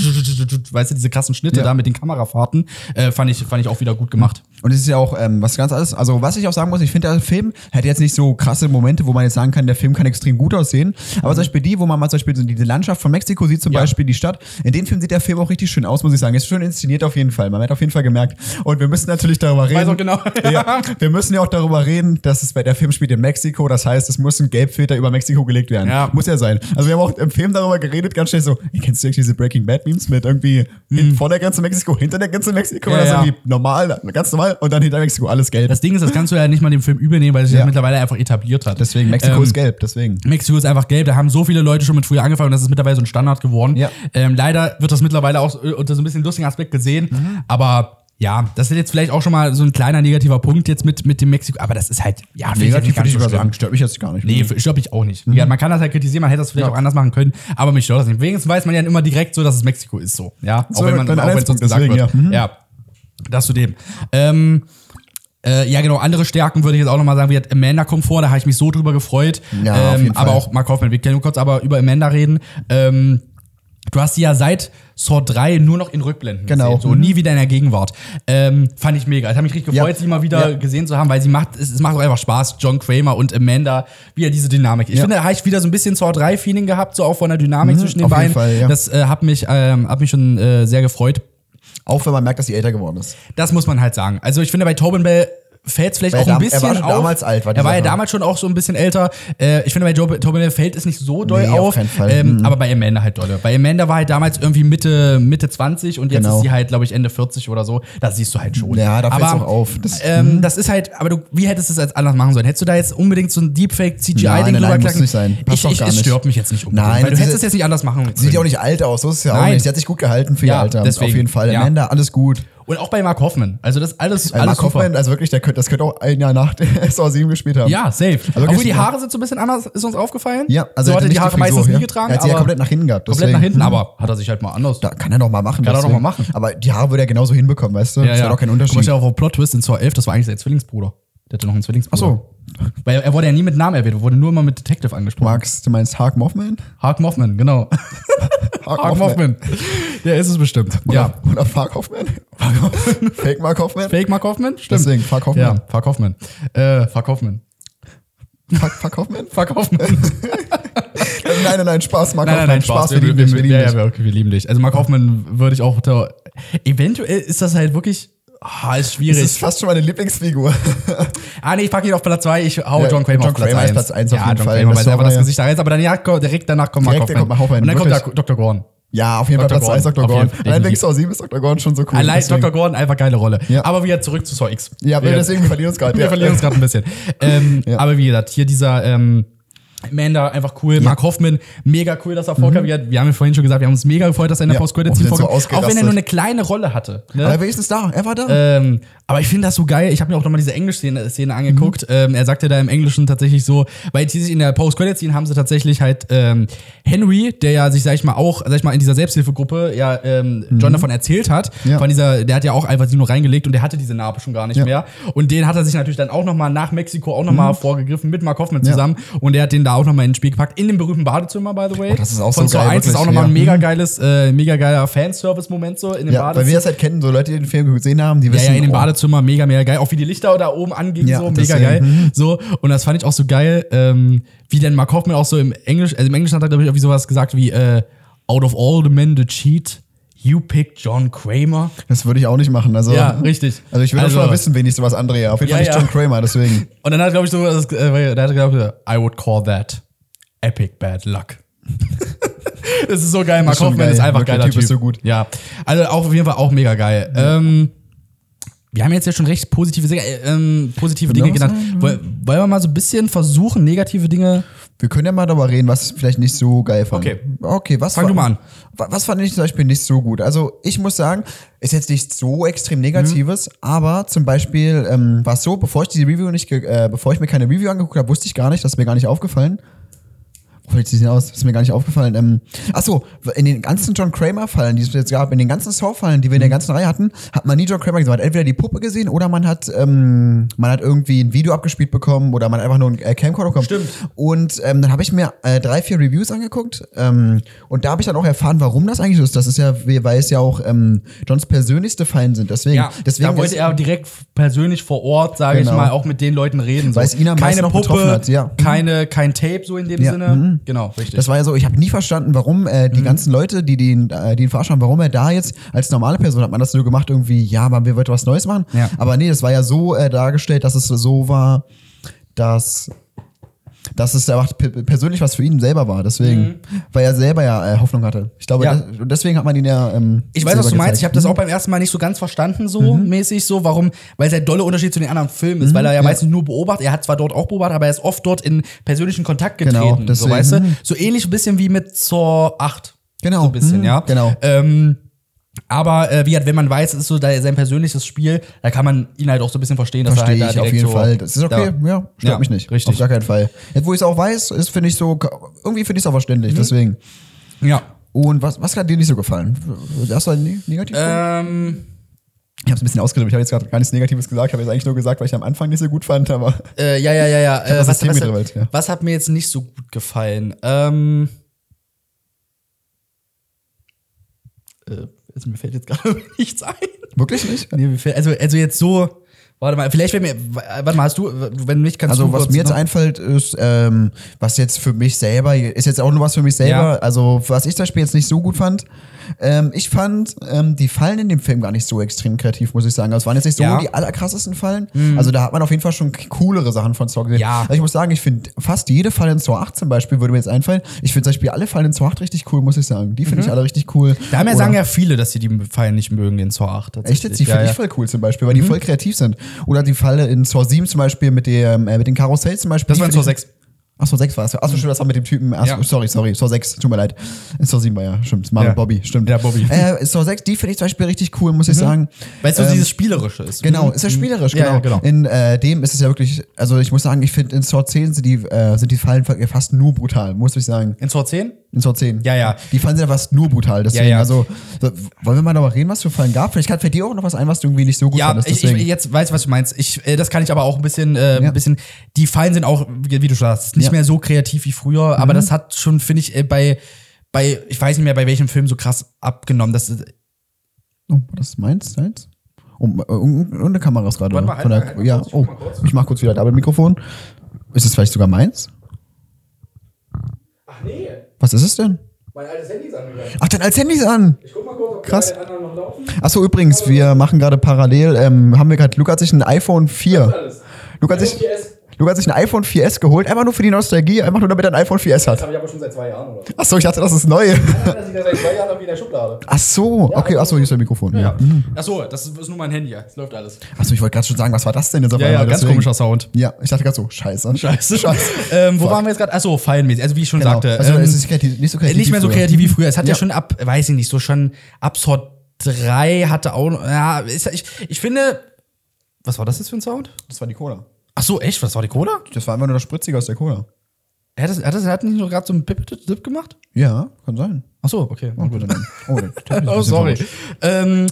weißt du, diese krassen Schnitte Mhm. Ja. da mit den Kamerafahrten, äh, fand, ich, fand ich auch wieder gut gemacht. Und es ist ja auch ähm, was ganz anderes. Also, was ich auch sagen muss, ich finde, der Film hat jetzt nicht so krasse Momente, wo man jetzt sagen kann, der Film kann extrem gut aussehen. Aber zum Beispiel die, wo man mal zum Beispiel so diese Landschaft von Mexiko sieht, zum Mhm. Ja. Beispiel die Stadt, in dem Film sieht der Film auch richtig schön aus, muss ich sagen. Ist schön inszeniert auf jeden Fall. Man hat auf jeden Fall gemerkt. Und wir müssen natürlich darüber reden. Weiß auch genau. ja, wir müssen ja auch darüber reden, dass es bei der Film spielt in Mexiko. Das heißt, es muss ein Gelbfilter über Mexiko gelegt werden. Ja. Muss ja sein. Also wir haben auch im Film darüber geredet, ganz schnell so, ey, kennst du eigentlich diese Breaking Bad Memes mit irgendwie hin, vor der Grenze Mexiko, hinter der Grenze Mexiko? Ja, das ist irgendwie normal, ganz normal und dann hinter Mexiko alles gelb. Das Ding ist, das kannst du ja nicht mal dem Film übernehmen, weil es sich Ja. mittlerweile einfach etabliert hat. deswegen, Mexiko Ähm, ist gelb, deswegen. Mexiko ist einfach gelb, da haben so viele Leute schon mit früher angefangen und das ist mittlerweile so ein Standard geworden. Ja. Ähm, leider wird das mittlerweile auch äh, unter so ein bisschen lustigen Aspekt gesehen, Mhm. aber ja, das ist jetzt vielleicht auch schon mal so ein kleiner negativer Punkt jetzt mit, mit dem Mexiko, aber das ist halt, ja, finde ich jetzt nicht ganz so schlimm. stört mich jetzt gar nicht. Nee, stört mich auch nicht. Ja, man kann das halt kritisieren, man hätte das vielleicht Ja. auch anders machen können, aber mich stört das nicht. Wenigstens weiß man ja immer direkt so, dass es Mexiko ist so. Ja, So, auch wenn man auch wenn es uns Anhaltspunkt, gesagt deswegen, wird. ja. Mhm. Ja, das zu dem. Ähm, äh, ja, genau, andere Stärken würde ich jetzt auch nochmal sagen, wie hat Amanda kommt vor, da habe ich mich so drüber gefreut. Ja, ähm, aber auch Mark Hoffman, wir können nur kurz aber über Amanda reden. Ähm, du hast sie ja seit Saw 3 nur noch in Rückblenden Genau. gesehen, so Mhm. nie wieder in der Gegenwart. Ähm, fand ich mega. Ich habe mich richtig Ja. gefreut, sie mal wieder Ja. gesehen zu haben, weil sie macht, es, es macht auch einfach Spaß, John Kramer und Amanda, wieder diese Dynamik. Ich Ja. finde, da habe ich wieder so ein bisschen Saw 3 Feeling gehabt, so auch von der Dynamik zwischen den Mhm. auf jeden beiden. Fall, ja. Das äh, hat mich, ähm, hat mich schon äh, sehr gefreut. Auch wenn man merkt, dass sie älter geworden ist. Das muss man halt sagen. Also ich finde, bei Tobin Bell fällt es vielleicht auch ein er bisschen war schon auf. damals alt, war Er war ja damals schon auch so ein bisschen älter. Äh, ich finde, bei Job- Tobin fällt es nicht so doll Nee, auf auf. keinen Fall. Ähm, Mhm. Aber bei Amanda halt dolle. Bei Amanda war halt damals irgendwie Mitte, Mitte 20 und jetzt Genau. ist sie halt, glaube ich, Ende 40 oder so. Das siehst du halt schon. Ja, da fällt's Aber, auch auf. Das- ähm, mhm. das ist halt, aber du, wie hättest du es als anders machen sollen? Hättest du da jetzt unbedingt so ein Deepfake CGI-Ding Nein, nein, drüber klacken? nicht sein. Passt Ich, ich, es stört mich jetzt nicht unbedingt. Nein, weil du hättest es jetzt nicht anders machen können. Sieht ja auch nicht alt aus, so ist es ja auch nicht. Sie hat sich gut gehalten für ihr Alter. Auf jeden Fall. Amanda, alles gut. Und auch bei Mark Hoffman. Also das alles, Also alles Mark super. Hoffman, also wirklich, der könnte, das könnte auch ein Jahr nach Saw 7 gespielt haben. Ja, safe. Also Obwohl die Haare sind so ein bisschen anders, ist uns aufgefallen. Ja, also so er hat er die Haare Frisur, meistens ja. nie getragen. Er hat sie ja komplett nach hinten gehabt. komplett deswegen. nach hinten, aber hat er sich halt mal anders. Da kann er noch mal machen. Kann er doch deswegen. mal machen. Aber die Haare würde er genauso hinbekommen, weißt du? das wäre doch kein Unterschied. Ich auf Plot-Twist in Saw 11, das war eigentlich sein Zwillingsbruder. Der hatte noch einen Zwillingsbruder. Ach so. Weil er wurde ja nie mit Namen erwähnt, er wurde nur immer mit Detective angesprochen. Max, du meinst Hark Mothman? Hark Mothman, genau. Hark Mothman. Der ist es bestimmt. Ja. Ja. Oder Fark Hoffman? Fake Mark Hoffman? Fake Mark Hoffman? Stimmt. Deswegen, Fark Hoffman. Ja, Fark Hoffman. Äh, Fark Hoffman. Fuck, fuck Hoffman? Fuck Hoffman. nein, nein, nein, Spaß, Mark Nein, nein, Hoffman. nein, Spaß. wir lieben dich, wir lieben dich. ja, wir, okay, wir lieben dich. Also Mark Hoffman würde ich auch eventuell ist das halt wirklich, ah, ist Das schwierig. ist fast schon meine Lieblingsfigur. ah, nee, ich packe ihn auf Platz 2, ich hau Ja, John Kramer John auf Platz Kramer 1. ist Platz eins auf ja, jeden John Fall. Kramer, Das weil ist er auch das Gesicht da reißt, aber dann ja, direkt danach kommt Mark Direkt, Hoffman. kommt Mark Hoffman, Und dann kommt wirklich. der Dr. Gorn. Ja, auf jeden Fall. Platz 1 Gordon, Dr. jeden- Allein wegen. Saw 7 ist Dr. Gordon schon so cool. Allein deswegen- Dr. Gordon, einfach geile Rolle. Ja. Aber wieder zurück zu Saw X. Ja, Wir- deswegen wir verlieren uns gerade. Wir verlieren uns gerade ein bisschen. Ähm, Ja. Aber wie gesagt, hier dieser ähm, Amanda, einfach cool. Mark Hoffman, mega cool, dass er vorkam. Wir wir haben ja vorhin schon gesagt, wir haben uns mega gefreut, dass er in der Mhm. Ja. Post-Credit-Scene sind so vorkam. Auch wenn er nur eine kleine Rolle hatte. Ne? Aber wenigstens da, er war da. Ähm, aber ich finde das so geil. Ich habe mir auch nochmal diese Englisch-Szene Szene angeguckt. Mhm. Ähm, er sagte da im Englischen tatsächlich so, weil die sich in der Post-Credit-Scene haben sie tatsächlich halt ähm, Henry, der ja sich, sag ich mal, auch, sag ich mal, in dieser Selbsthilfegruppe ja ähm, John davon erzählt hat. Mhm. Ja. Von dieser, der hat ja auch einfach sie nur reingelegt und der hatte diese Narbe schon gar nicht Ja. mehr. Und den hat er sich natürlich dann auch nochmal nach Mexiko auch nochmal vorgegriffen mit Mark Hoffman Mhm. Ja. zusammen. Und der hat den da auch nochmal ins Spiel gepackt. In dem berühmten Badezimmer, by the way. Oh, das ist auch Von so geil, 1 ist auch nochmal ein ja. mega Mhm. geiles, äh, mega geiler Fanservice-Moment so in dem ja, weil wir Badezimmer. das halt kennen, so Leute, die den Film gesehen haben, die Ja, wissen, ja, in dem oh, Badezimmer mega, mega geil. Auch wie die Lichter da oben angingen, Ja, so mega deswegen, geil. mhm. So, und das fand ich auch so geil, ähm, wie denn Mark Hoffman auch so im Englisch, also im Englischen hat er, glaube ich, auch wie sowas gesagt wie, äh, out of all the men that cheat, you picked John Kramer. Das würde ich auch nicht machen. Also, Ja, richtig. Also ich würde Also- schon mal wissen, wen ich sowas Andrea. Auf jeden Ja, Fall nicht ja. John Kramer, deswegen. Und dann hat er, glaube ich, so, das, äh, da hat er gesagt, I would call that epic bad luck. das ist so geil. Mark Hoffman geil. ist einfach geiler der Typ Typ. ist so gut. Ja, also auch auf jeden Fall auch mega geil. Ähm, wir haben jetzt ja schon recht positive, ähm, positive Dinge noch was genannt. Woll- Wollen wir mal so ein bisschen versuchen, negative Dinge. Wir können ja mal darüber reden, was ich vielleicht nicht so geil fand. Okay. Okay, was Fang war- du mal an. wa- Was fand ich zum Beispiel nicht so gut? Also, ich muss sagen, ist jetzt nicht so extrem Negatives, Mhm. aber zum Beispiel ähm, war es so, bevor ich die Review nicht, äh, bevor ich mir keine Review angeguckt habe, wusste ich gar nicht, das ist mir gar nicht aufgefallen. Fällt sie denn aus? Das ist mir gar nicht aufgefallen. Ähm, achso, in den ganzen John Kramer-Fallen, die es jetzt gab, in den ganzen Saw-Fallen, die wir in der ganzen Reihe hatten, hat man nie John Kramer gesehen. Man hat entweder die Puppe gesehen oder man hat, ähm, man hat irgendwie ein Video abgespielt bekommen oder man hat einfach nur einen äh, Camcorder bekommen. Stimmt. Und ähm, dann habe ich mir äh, drei, vier Reviews angeguckt ähm, und da habe ich dann auch erfahren, warum das eigentlich so ist. Das ist ja, weil es ja auch ähm, Johns persönlichste Fallen sind. Deswegen, Ja, deswegen da wollte er direkt persönlich vor Ort, sage ich Genau. mal, auch mit den Leuten reden. So. Weil es ihn am keine meisten noch Puppe, betroffen hat, ja. keine, kein Tape so in dem Ja, Sinne. mhm. Genau, richtig. Das war ja so, ich habe nie verstanden, warum äh, Mhm. die ganzen Leute, die, ihn, äh, die ihn verarscht haben, warum er da jetzt als normale Person hat man das nur gemacht, irgendwie, ja, man will was Neues machen. Ja. Aber nee, das war ja so äh, dargestellt, dass es so war, dass, dass es einfach pe- persönlich was für ihn selber war. Deswegen, weil er selber ja äh, Hoffnung hatte. Ich glaube, Mhm. Ja. das, und deswegen hat man ihn ja. Ähm, Ich weiß, was du meinst. Ich habe das auch beim ersten Mal nicht so ganz verstanden, so Mhm. mäßig so. Warum? Weil es ein dolle Unterschied zu den anderen Filmen ist, weil er ja, meistens nur beobachtet. Er hat zwar dort auch beobachtet, aber er ist oft dort in persönlichen Kontakt Genau, getreten. so, deswegen. weißt du? Mhm. So ähnlich ein bisschen wie mit Saw 8. Genau. So ein bisschen, Mhm, ja. genau. Ähm, aber äh, wie gesagt, wenn man weiß, es ist so da sein persönliches Spiel, da kann man ihn halt auch so ein bisschen verstehen, dass Verstehe er halt ich da auf direkt jeden so, Fall. Das ist okay, ja, stört Ja, mich nicht. richtig. Auf gar keinen Fall. Jetzt, wo ich es auch weiß, ist, finde ich so, irgendwie finde ich es auch Mhm. verständlich, deswegen. Ja. Und was, was hat dir nicht so gefallen? Hast du ein Ne- negativ? Ähm, ich habe es ein bisschen ausgedrückt. Ich habe jetzt gerade gar nichts Negatives gesagt. Ich habe jetzt eigentlich nur gesagt, weil ich am Anfang nicht so gut fand, aber äh, ja, ja, ja, ja. Äh, was, was, ja. was hat mir jetzt nicht so gut gefallen? Ähm, äh, also mir fällt jetzt gerade nichts ein. wirklich nicht. Nee, mir fällt, also, also jetzt so. Warte mal, vielleicht wenn mir. Warte mal, hast du, wenn nicht, kannst Also du was kurz mir jetzt einfällt, ist, ähm, was jetzt für mich selber, ist jetzt auch nur was für mich selber, Ja. also was ich zum Beispiel jetzt nicht so gut fand, ähm, ich fand ähm, die Fallen in dem Film gar nicht so extrem kreativ, muss ich sagen. Also es waren jetzt nicht so Ja. Mhm. die allerkrassesten Fallen. Also da hat man auf jeden Fall schon coolere Sachen von Saw gesehen. Ja. Also ich muss sagen, ich finde fast jede Falle in Saw 8 zum Beispiel, würde mir jetzt einfallen. Ich finde zum Beispiel alle Fallen in Saw 8 richtig cool, muss ich sagen. Die finde ich alle richtig cool. Mhm. Da haben ja, Oder- sagen ja viele, dass sie die Fallen nicht mögen in Saw 8. Echt jetzt? Die ja, finde ich voll cool zum Beispiel, weil die Mhm. voll kreativ sind. Oder die Falle in Saw 7 zum Beispiel mit, dem, äh, mit den Karussells zum Beispiel. Das war in Saw ich- 6. Ach so, 6 war es. Achso, stimmt, das war mit dem Typen. Ach, Ja. Sorry, sorry, Saw 6, tut mir leid. Saw 7 war ja, stimmt. Marlon Ja. Bobby, stimmt. Ja, Bobby. Äh, Saw 6, die finde ich zum Beispiel richtig cool, muss ich sagen. Weil es so Ähm, dieses Spielerische ist. Genau, Mhm. ist ja spielerisch, genau. ja, genau. In äh, dem ist es ja wirklich, also ich muss sagen, ich finde in Saw 10 sind die, äh, sind die Fallen fa- fast nur brutal, muss ich sagen. In Saw 10? In Saw 10. Ja, ja. Die Fallen sind ja fast nur brutal, deswegen, Ja, ja. also, so, wollen wir mal darüber reden, was für Fallen gab? Vielleicht fällt dir auch noch was ein, was du irgendwie nicht so gut Ja, fandest, ich, deswegen. ich jetzt weiß, was du meinst. Ich, äh, das kann ich aber auch ein bisschen, äh, Ja. ein bisschen. Die Fallen sind auch, wie wie du schon sagst, nicht Ja. Mhm. mehr so kreativ wie früher, aber das hat schon, finde ich, äh, bei, bei, ich weiß nicht mehr, bei welchem Film so krass abgenommen. Das ist, Oh, das ist meins, deins? Oh, äh, eine Kamera ist gerade. Warte mal, von halt der, ja, ich oh, ich mach kurz wieder Double-Mikrofon. Ist es vielleicht sogar meins? Was ist es denn? mein altes Handy ist angegangen. Ach, dein als Handys an. Ich guck mal kurz, ob Krass. die anderen noch laufen. Achso, übrigens, wir machen gerade parallel, ähm, haben wir gerade, Luca hat sich ein iPhone 4. Alles. Luca hat sich, Luca hat sich ein iPhone 4S geholt, einfach nur für die Nostalgie, einfach nur damit er ein iPhone 4S hat. habe ich aber schon seit zwei Jahren oder so. Achso, ich dachte, das ist neu. Das liegt ja seit zwei Jahren irgendwie in der Schublade. Ach so, okay, achso, hier ist der Mikrofon. Ja. Achso, das ist nur mein Handy. Es läuft alles. Achso, ich wollte gerade schon sagen, was war das denn jetzt auf Ja, ja, ganz Deswegen- komischer Sound. Ja, ich dachte gerade so, scheiße. Scheiße. Scheiße. ähm, wo Fuck. waren wir jetzt gerade? Achso, fallenmäßig. Also wie ich schon Genau. sagte. Also, ähm, es ist kreativ, nicht so kreativ. nicht mehr so kreativ wie früher. Es hat ja. Ja. schon ab, weiß ich nicht, so schon ab Sort 3 hatte auch, ja, ist, ich, ich finde, was war das jetzt für ein Sound? Das war die Cola. Ach so, echt? Was war die Cola? Das war einfach nur das Spritzige aus der Cola. Er hat, das, er hat, das, hat nicht nur gerade so einen Pip-Dip gemacht? Ja, kann sein. Ach so, okay. Oh, gut. Oh, ein Oh, bisschen sorry. Ähm,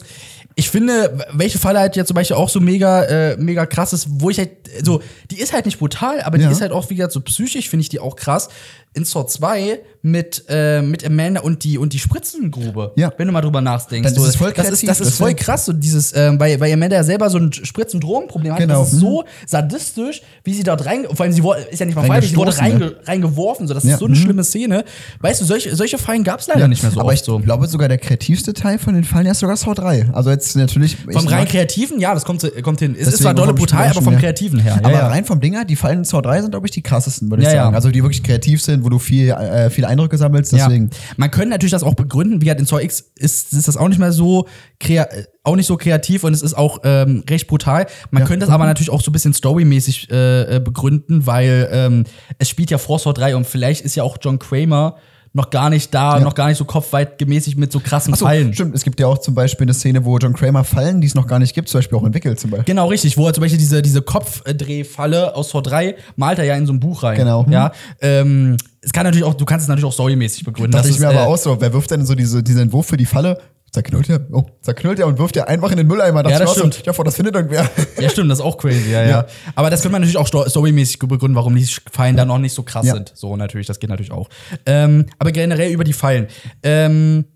ich finde, welche Falle halt jetzt zum Beispiel auch so mega, äh, mega krass ist, wo ich halt, so, die ist halt nicht brutal, aber Ja. die ist halt auch, wie gesagt, so psychisch, finde ich die auch krass. In Saw 2 mit, äh, mit Amanda und die, und die Spritzengrube. Ja. Wenn du mal drüber nachdenkst. So, voll das ist, kreativ, das ist das voll ist- krass, so dieses, ähm, weil, weil Amanda ja selber so ein Spritz- und Drogenproblem hat. Genau. Das ist so sadistisch, wie sie dort rein, vor allem sie wurde, ist ja nicht mal freiwillig, sie wurde reinge, reingeworfen, so, das Ja. ist so eine Mhm. schlimme Szene. Weißt du, solche, solche Fallen gab es leider nicht mehr so Aber oft ich so. glaube sogar der kreativste Teil von den Fallen ist sogar Saw 3. Also jetzt natürlich. Vom rein Kreativen, ja, das kommt, kommt hin. Es ist zwar dolle brutal, aber vom ja. Kreativen her. Aber ja, ja. rein vom Dinger, die Fallen in Saw 3 sind, glaube ich, die krassesten, würde ich Ja, ja. sagen. Also die wirklich kreativ sind, wo du viel, äh, viele Eindrücke sammelst. Deswegen. Ja. Man könnte natürlich das auch begründen, wie gesagt, in Saw X ist, ist das auch nicht mehr so krea äh, auch nicht so kreativ und es ist auch ähm, recht brutal. Man Ja. könnte das aber natürlich auch so ein bisschen storymäßig äh, äh, begründen, weil ähm, es spielt ja Saw 3 und vielleicht ist ja auch John Kramer noch gar nicht da, Ja. noch gar nicht so kopfweit gemäßig mit so krassen Achso, Fallen. stimmt. Es gibt ja auch zum Beispiel eine Szene, wo John Kramer Fallen, die es noch gar nicht gibt, zum Beispiel auch entwickelt. Zum Beispiel. Genau, richtig. Wo er zum Beispiel diese, diese Kopfdrehfalle aus Saw 3 malt er ja in so ein Buch rein. Genau. Ja. Ähm, es kann natürlich auch, du kannst es natürlich auch storymäßig begründen. Das ich mir ist, aber äh, auch so, wer wirft denn so diese, diesen Entwurf für die Falle? Zerknüllt er, oh, zerknüllt er und wirft er einfach in den Mülleimer. Dachte Ja, das stimmt. Ich hoffe, das findet irgendwer. Ja, stimmt, das ist auch crazy, ja, ja. Ja. Aber das könnte man natürlich auch sto- storymäßig begründen, warum die Fallen dann noch nicht so krass Ja. sind. So, natürlich, das geht natürlich auch. Ähm, aber generell über die Fallen. Ähm,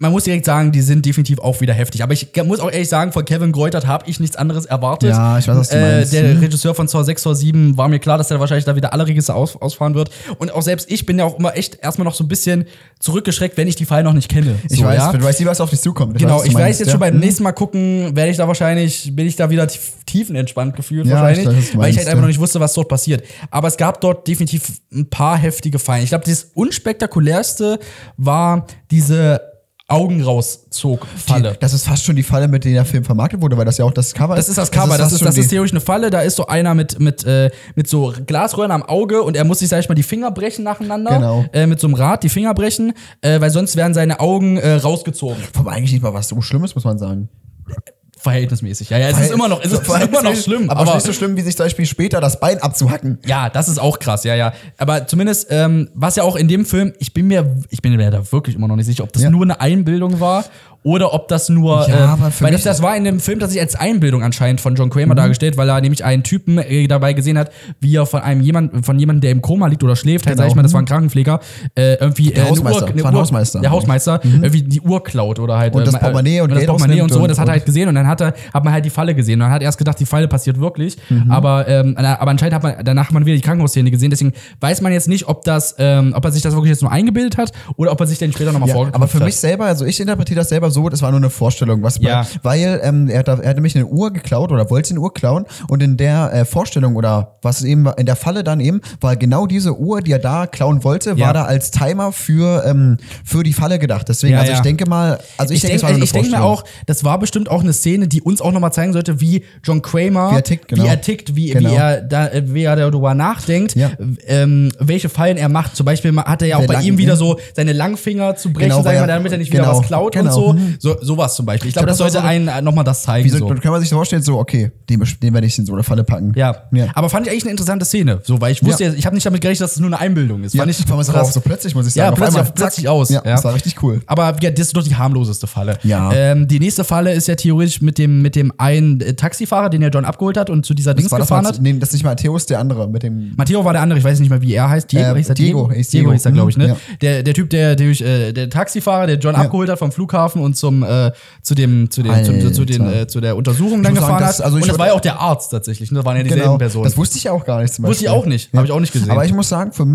man muss direkt sagen, die sind definitiv auch wieder heftig. Aber ich muss auch ehrlich sagen, von Kevin Greutert habe ich nichts anderes erwartet. Ja, ich weiß, was du äh, meinst. Der Mhm. Regisseur von Saw 6, Saw 7 war mir klar, dass er wahrscheinlich da wieder alle Register aus, ausfahren wird. Und auch selbst ich bin ja auch immer echt erstmal noch so ein bisschen zurückgeschreckt, wenn ich die Fallen noch nicht kenne. Ich so, weiß, ja? du weißt nie, was auf dich zukommt. Genau, was du ich weiß meinst, jetzt ja. schon beim Mhm. nächsten Mal gucken, werde ich da wahrscheinlich, bin ich da wieder tief- tiefenentspannt gefühlt Ja, wahrscheinlich, ich weiß, du weil ich meinst, halt einfach noch nicht wusste, was dort passiert. Aber es gab dort definitiv ein paar heftige Fallen. Ich glaube, das unspektakulärste war diese Augen rauszog Falle. Die, das ist fast schon die Falle, mit der der Film vermarktet wurde, weil das ja auch das Cover Das ist das Cover, das ist, das ist die- theoretisch eine Falle, da ist so einer mit, mit, äh, mit so Glasröhren am Auge und er muss sich, sag ich mal, die Finger brechen nacheinander. Genau. Äh, mit so einem Rad die Finger brechen, äh, weil sonst werden seine Augen äh, rausgezogen. Wobei eigentlich nicht mal was so Schlimmes, muss man sagen. Verhältnismäßig. Ja, ja, es ist immer noch, es ist immer noch schlimm. Aber, nicht so schlimm, wie sich zum Beispiel später das Bein abzuhacken. Ja, das ist auch krass, ja, ja. Aber zumindest, ähm, was ja auch in dem Film, ich bin mir, ich bin mir da wirklich immer noch nicht sicher, ob das Ja. nur eine Einbildung war oder ob das nur, Ja, ähm, für weil mich- das, das war in dem Film tatsächlich als Einbildung anscheinend von John Kramer dargestellt, weil er nämlich einen Typen äh, dabei gesehen hat, wie er von einem jemand, von jemandem, der im Koma liegt oder schläft, halt, Genau. sag ich mal, das war ein Krankenpfleger, äh, irgendwie äh, eine Hausmeister, Uhr, eine war ein Hausmeister. der Hausmeister, irgendwie die Uhr klaut oder halt Und das äh, Portemonnaie und das Geld Portemonnaie und so, und- das hat er halt und- gesehen und dann hat er, hat man halt die Falle gesehen und man hat erst gedacht, die Falle passiert wirklich, Mhm. aber, ähm, aber anscheinend hat man danach hat man wieder die Krankenhausszene gesehen, deswegen weiß man jetzt nicht, ob das, ähm, ob er sich das wirklich jetzt nur eingebildet hat oder ob er sich den später nochmal Ja, vorgeknüpft aber für hat. mich selber, also ich interpretiere das selber so, das war nur eine Vorstellung. Was Ja. Weil ähm, er, hat, er hat nämlich eine Uhr geklaut oder wollte eine Uhr klauen und in der äh, Vorstellung oder was eben in der Falle dann eben, war genau diese Uhr, die er da klauen wollte, Ja. war da als Timer für, ähm, für die Falle gedacht. Deswegen, Ja, also ich denke mal, also ich, ich denke, es denke war nur eine ich denk mir auch, das war bestimmt auch eine Szene, die uns auch nochmal zeigen sollte, wie John Kramer, Wie er tickt, genau. wie, er, tickt, wie, Genau. wie er da, wie er darüber nachdenkt, ähm, welche Fallen er macht. Zum Beispiel hat er ja auch Der bei ihm wieder ja. so seine Langfinger zu brechen, Genau, sag mal, damit er nicht wieder genau, was klaut genau, und so. Mhm. so. Sowas zum Beispiel. Ich glaube, glaub, das das sollte so- einen nochmal das zeigen. Wie so, kann man sich vorstellen, so, okay, den, den werde ich in so eine Falle packen. Ja. Ja. aber fand ich eigentlich eine interessante Szene, so, weil ich wusste, Ja. ja. ich habe nicht damit gerechnet, dass es nur eine Einbildung ist. Ja, Fand ich fand man auch so plötzlich, muss ich Ja, sagen. Auf plötzlich, einmal, plötzlich aus. Ja, das war richtig cool. Aber ja, das ist doch die harmloseste Falle. Ja. Ähm, die nächste Falle ist ja theoretisch mit dem, mit dem einen äh, Taxifahrer, den ja John abgeholt hat und zu dieser Dings war gefahren mal, hat. nee, das ist nicht Matthäus, der andere mit dem. Matteo war der andere, ich weiß nicht mehr, wie er heißt. Diego Äh, er Diego, Diego, Diego Diego. hieß er, glaube ich, ne? Mhm, ja. Der, der Typ, der, der, äh, der Taxifahrer, der John Ja. abgeholt hat vom Flughafen und zum äh, zu dem zu dem zu, zu, den äh, zu der Untersuchung dann muss sagen, gefahren das- hat. also und das war ja auch der Arzt tatsächlich. Ne? Das waren ja dieselben Genau, Personen. das wusste ich ja auch gar nicht zum Wusste ich Beispiel. auch nicht. Habe ich auch nicht gesehen. Aber ich muss sagen, für,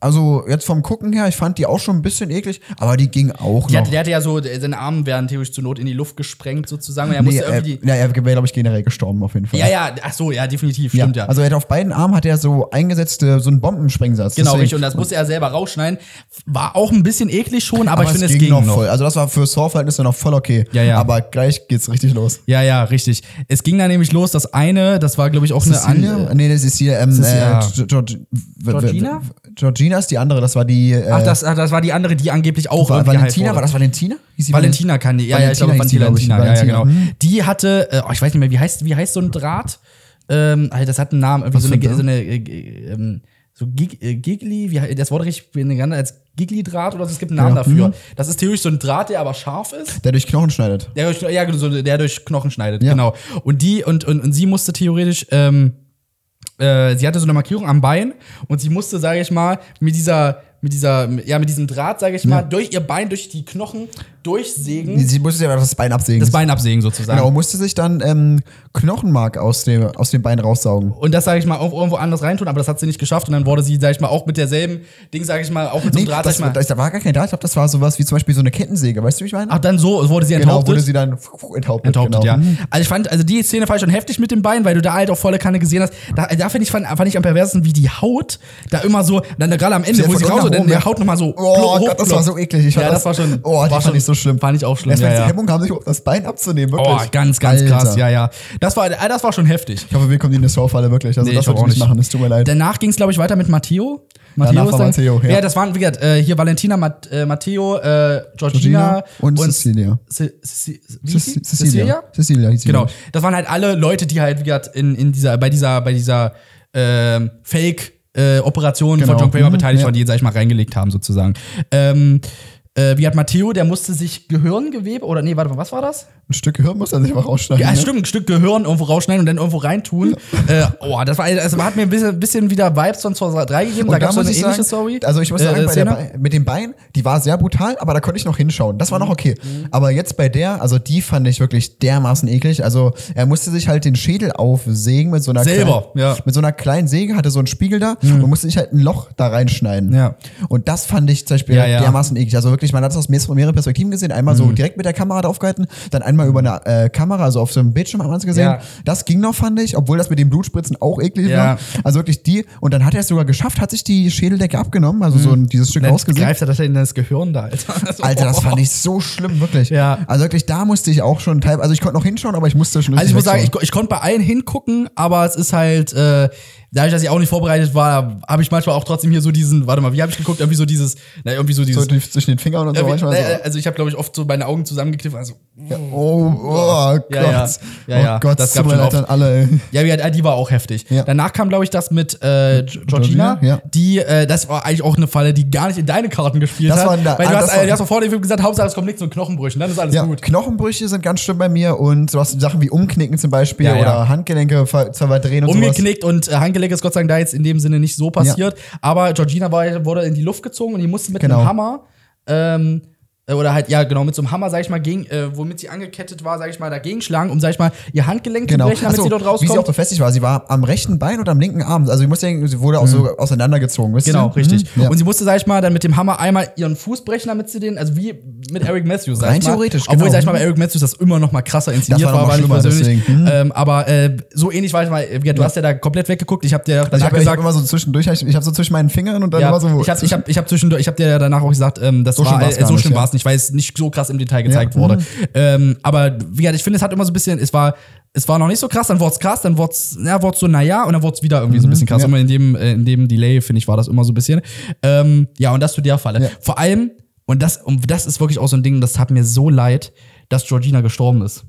also jetzt vom Gucken her, ich fand die auch schon ein bisschen eklig, aber die ging auch die noch. hat, der hatte ja so, seine Arme werden theoretisch zur Not in die Luft gesprengt sozusagen. Und er nee, musste er, irgendwie. ja, er wäre, glaube ich, generell gestorben auf jeden Fall. ja, ja, ach so, ja, definitiv, stimmt ja. Also er hat auf beiden Armen hat er so eingesetzte, so einen Bombensprengsatz. genau, richtig. Und das musste er selber rausschneiden. War auch ein bisschen eklig schon, aber, ich finde, es ging ging noch. voll. Also das war für Saw-Verhältnisse noch voll okay. Ja, ja. Aber gleich geht's richtig los. Ja, ja, richtig. Es ging dann nämlich los, das eine, das war, glaube ich, auch eine Cecilia? andere. Nee, das ist hier, ähm, Cecilia. äh, Georg- Georgina? Georgina ist die andere, das war die. Äh, Ach, das, ach, das war die andere, die angeblich auch war Valentina, war das Valentina? Valentina kann die, ja, ja, ich glaube, ich. Valentina, ja, ja, genau. Valentina, hm. Die hatte, äh, oh, ich weiß nicht mehr, wie heißt, wie heißt so ein Draht? Ähm, Alter, das hat einen Namen, irgendwie so eine, ein so eine, äh, ähm, so Gig, äh, Gigli, wie, das Wort richtig benannt als Gigli-Draht oder so, es gibt einen Namen Ja, dafür. hm. Das ist theoretisch so ein Draht, der aber scharf ist. Der durch Knochen schneidet. Der durch, ja, genau, so, der durch Knochen schneidet, Ja. genau. Und die, und, und, und sie musste theoretisch, ähm, äh, sie hatte so eine Markierung am Bein und sie musste, sage ich mal, mit dieser, mit dieser, ja, mit diesem Draht, sage ich mal, durch ihr Bein, durch die Knochen durchsägen, Sie musste ja das Bein absägen. das Bein absägen sozusagen. Genau, musste sich dann ähm, Knochenmark aus dem, aus dem Bein raussaugen. Und das, sage ich mal, auch irgendwo anders reintun, aber das hat sie nicht geschafft. Und dann wurde sie, sage ich mal, auch mit derselben Ding, sage ich mal, auch mit so Nee, einem Draht, sag das, ich mal. da war gar kein Draht, ich glaube, das war sowas wie zum Beispiel so eine Kettensäge, weißt du, wie ich meine? Ach, dann so wurde sie genau, enthauptet. wurde sie dann enthauptet. enthauptet, genau. ja. Also ich fand, also die Szene fand ich schon heftig mit dem Bein, weil du da halt auch volle Kanne gesehen hast. Da, da finde ich, fand, fand ich am perversesten, wie die Haut da immer so, dann gerade am Ende, Sie wo sie raus und dann nach der Haut nochmal so Oh Gott, das war so eklig. Ich ja, fand das, war schon. Oh, die war schon, ich so schlimm. Fand ich auch schlimm. Erstmal Ja, die ja. Hemmung haben, sich das Bein abzunehmen, wirklich. Oh, ganz, ganz Alter. krass, ja, ja. Das war, das war schon heftig. Ich hoffe, wir kommen in eine Saw-Falle wirklich. Also Nee, das würde auch ich nicht nicht. machen, es tut mir leid. Danach ging es, glaube ich, weiter mit Matteo. War dann- Matteo, ja. Ja, das waren, wie gesagt, äh, hier Valentina, Mat, äh, Matteo, äh, Georgina, Georgina und Cecilia. Sie? Cecilia. Cecilia. Cecilia Genau. Das waren halt alle Leute, die halt, wie gesagt, in, in dieser, bei dieser, bei dieser ähm, Fake- äh, Operation Genau. von John Kramer Mhm, beteiligt ja. waren, die sag ich mal, reingelegt haben, sozusagen. Ähm, äh, wie hat Matteo, der musste sich Gehirngewebe, oder nee, warte mal, was war das? Ein Stück Gehirn muss er sich einfach rausschneiden. Ja, ne? stimmt, ein Stück Gehirn irgendwo rausschneiden und dann irgendwo reintun. äh, oh, das war, also hat mir ein bisschen, bisschen wieder Vibes von Saw 3 gegeben. Und da gab es so eine ich ähnliche sagen, Story. Also ich muss äh, sagen, bei der Szene. Be mit dem Bein, die war sehr brutal, aber da konnte ich noch hinschauen. Das Mhm. war noch okay. Aber jetzt bei der, also die fand ich wirklich dermaßen eklig. Also er musste sich halt den Schädel aufsägen mit so einer Selber, kleinen, ja. mit so einer kleinen Säge, hatte so einen Spiegel da und musste sich halt ein Loch da reinschneiden. Ja. Und das fand ich zum Beispiel Ja, ja. dermaßen eklig. Also wirklich, man hat das aus mehr- mehreren Perspektiven gesehen. Einmal Mhm. so direkt mit der Kamera drauf gehalten, dann einmal über eine äh, Kamera, also auf so einem Bildschirm hat man es gesehen. Ja. Das ging noch, fand ich, obwohl das mit den Blutspritzen auch eklig Ja. war. Also wirklich die. Und dann hat er es sogar geschafft, hat sich die Schädeldecke abgenommen, also so ein, dieses Stück rausgesehen. greift er das in das Gehirn da, Alter. Also, Alter, das fand ich so schlimm, wirklich. Ja. Also wirklich, da musste ich auch schon teil, also ich konnte noch hinschauen, aber ich musste schon Also ich muss sagen, ich, ich konnte bei allen hingucken, aber es ist halt, äh, dadurch, dass ich auch nicht vorbereitet war, habe ich manchmal auch trotzdem hier so diesen, warte mal, wie habe ich geguckt? Irgendwie so dieses, na, irgendwie so dieses. so zwischen den Fingern und so manchmal äh, so. also ich habe, glaube ich, oft so meine Augen zusammengekniffen. Also, Oh, oh Gott. Ja, ja. Ja, ja. Oh Gott, Das mir schon an alle. ja, die war auch heftig. Ja. Danach kam, glaube ich, das mit äh, Georgina. Ja. Die, äh, das war eigentlich auch eine Falle, die gar nicht in deine Karten gespielt Das hat. war da- weil du ah, hast, das war- äh, du hast vor dem Film gesagt, Hauptsache es kommt nichts und Knochenbrüchen, dann ist alles Ja, gut. Knochenbrüche sind ganz schlimm bei mir und so was Sachen wie Umknicken zum Beispiel Ja, ja. oder Handgelenke verdrehen und sowas. umgeknickt und äh, Handgelenk ist Gott sei Dank da jetzt in dem Sinne nicht so passiert. Aber Georgina war, wurde in die Luft gezogen und die musste mit Genau. einem Hammer ähm, äh, oder halt, ja, genau, mit so einem Hammer, sag ich mal, gegen, äh, womit sie angekettet war, sag ich mal, dagegen schlagen, um, sag ich mal, ihr Handgelenk Genau. zu brechen, damit so, sie dort Wie sie auch rauskommt. befestigt war. Sie war am rechten Bein oder am linken Arm. Also ich muss denken, sie wurde auch so auseinandergezogen. Wisst Genau, ihr? richtig. Mhm. Ja. Und sie musste, sag ich mal, dann mit dem Hammer einmal ihren Fuß brechen, damit sie den, also wie mit Eric Matthews, sag Rein ich mal. theoretisch, Obwohl, genau. sag ich mal, bei Eric Matthews das immer noch mal krasser inszeniert Das war war, schlimmer, ich persönlich. Mhm. Ähm, aber äh, so ähnlich war ich mal, gesagt, du hast ja da komplett weggeguckt. Ich habe dir also ich hab gesagt, immer so zwischendurch, ich, ich habe so zwischen meinen Fingern und dann Ja, immer so. ich habe ich hab, ich hab zwischendurch, ich habe dir ja danach auch gesagt, ähm, das So war äh, so schlimm ja. war es nicht, weil es nicht so krass im Detail gezeigt Ja, wurde. mhm. Ähm, aber wie gesagt, ich finde, es hat immer so ein bisschen, es war, es war noch nicht so krass, dann wurde es krass, dann wurde es, ja, so, naja, und dann wurde es wieder irgendwie so ein bisschen krass. Mhm, ja. Immer in dem, äh, in dem Delay, finde ich, war das immer so ein bisschen. Ähm, ja, und das zu der Falle. Ja. Vor allem, und das, und das ist wirklich auch so ein Ding, das tat mir so leid, dass Georgina gestorben ist.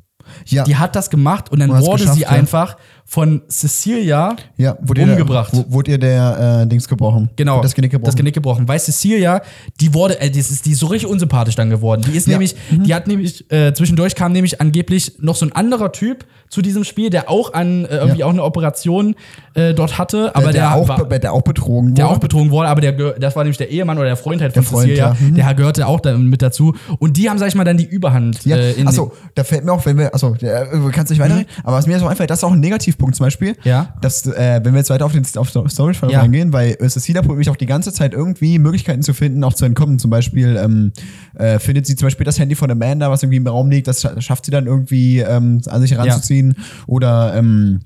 ja. Die hat das gemacht und dann wurde sie einfach von Cecilia Ja, wurde umgebracht. Der, wurde ihr der äh, Dings gebrochen? Genau, Das Genick gebrochen. Das Genick gebrochen. Weil Cecilia, die wurde, äh, die ist, die ist so richtig unsympathisch dann geworden. Die ist Ja. nämlich, die hat nämlich, äh, zwischendurch kam nämlich angeblich noch so ein anderer Typ zu diesem Spiel, der auch an, äh, irgendwie Ja. auch eine Operation äh, dort hatte, aber der, der, auch, war, der auch betrogen der wurde. auch betrogen wurde, aber der, das war nämlich der Ehemann oder der Freund halt von Der Freund, Cecilia, ja. Mhm. der gehörte auch da mit dazu. Und die haben, sag ich mal, dann die Überhand. Ja, äh, in achso, da fällt mir auch, wenn wir, achso, der, äh, kannst nicht weiterreden, aber was mir so einfällt, das ist auch ein Negativpunkt zum Beispiel, Ja. dass, äh, wenn wir jetzt weiter auf den auf Storage-Fall Ja. reingehen, weil äh, Cecilia probiert mich auch die ganze Zeit irgendwie Möglichkeiten zu finden, auch zu entkommen. Zum Beispiel ähm, äh, findet sie zum Beispiel das Handy von Amanda, was irgendwie im Raum liegt, das scha- schafft sie dann irgendwie ähm, an sich heranzuziehen. Oder ähm,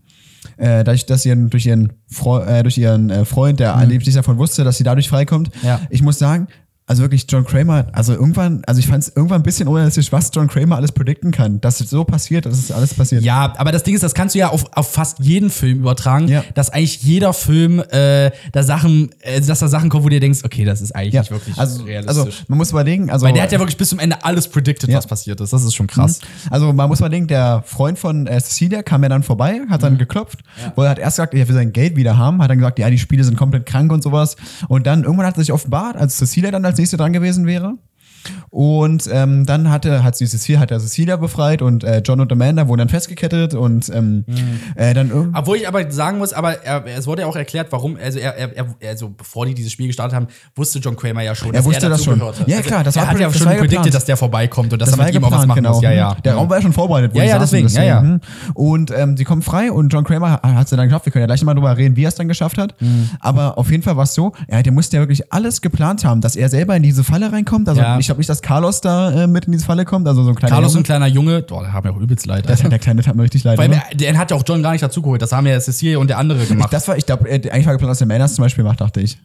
äh, dadurch, dass sie durch ihren, Freu äh, durch ihren äh, Freund, der angeblich davon wusste, dass sie dadurch freikommt. Mhm. Ja. Ich muss sagen, also wirklich John Kramer, also irgendwann, also ich fand es irgendwann ein bisschen unrealistisch, was John Kramer alles predikten kann. Dass es so passiert, dass es alles passiert. Ja, aber das Ding ist, das kannst du ja auf, auf fast jeden Film übertragen, Ja. dass eigentlich jeder Film äh, da Sachen, äh, dass da Sachen kommen, wo du dir denkst, okay, das ist eigentlich Ja. nicht wirklich also, realistisch. also man muss überlegen, also Weil der hat ja wirklich bis zum Ende alles predicted, Ja. was passiert ist. Das ist schon krass. Also man muss mal denken, der Freund von äh, Cecilia kam ja dann vorbei, hat Mhm. dann geklopft, wo er hat erst gesagt, er will sein Geld wieder haben, hat dann gesagt, ja, die Spiele sind komplett krank und sowas. Und dann irgendwann hat er sich offenbart, als Cecilia dann als nächste dran gewesen wäre. Und ähm, dann hatte, hat sie Cecilia, hat er Cecilia befreit und äh, John und Amanda wurden dann festgekettet und ähm, Mhm. äh, dann irgendwie. Obwohl ich aber sagen muss, aber er, es wurde ja auch erklärt, warum, also er, er, er also bevor die dieses Spiel gestartet haben, wusste John Kramer ja schon, Er wusste das schon. hat. Ja, also klar, das er war hat ja schon geplant. dass der vorbeikommt und dass Das er mit ja ihm auch was geplant, machen genau. muss. Ja, ja. Der Raum war ja schon vorbereitet. wo Ja, ja, saßen, deswegen, ja, ja. Mhm. Und ähm, sie kommen frei und John Kramer hat es dann geschafft. Wir können ja gleich mal drüber reden, wie er es dann geschafft hat. Mhm. Aber auf jeden Fall war es so, ja, der musste ja wirklich alles geplant haben, dass er selber in diese Falle reinkommt. Also Ja. ich glaube nicht, dass Carlos da äh, mit in diese Falle kommt, also so ein kleiner Carlos, ein Junge. kleiner Junge, boah, der haben ja auch übelst leid. Das, der Kleine tat mir richtig leid. Weil ne? der, der hat ja auch John gar nicht dazugeholt. Das haben ja Cecilia und der andere ich, gemacht. das war, ich glaube, äh, eigentlich war geplant, dass der Manners zum Beispiel macht, dachte ich.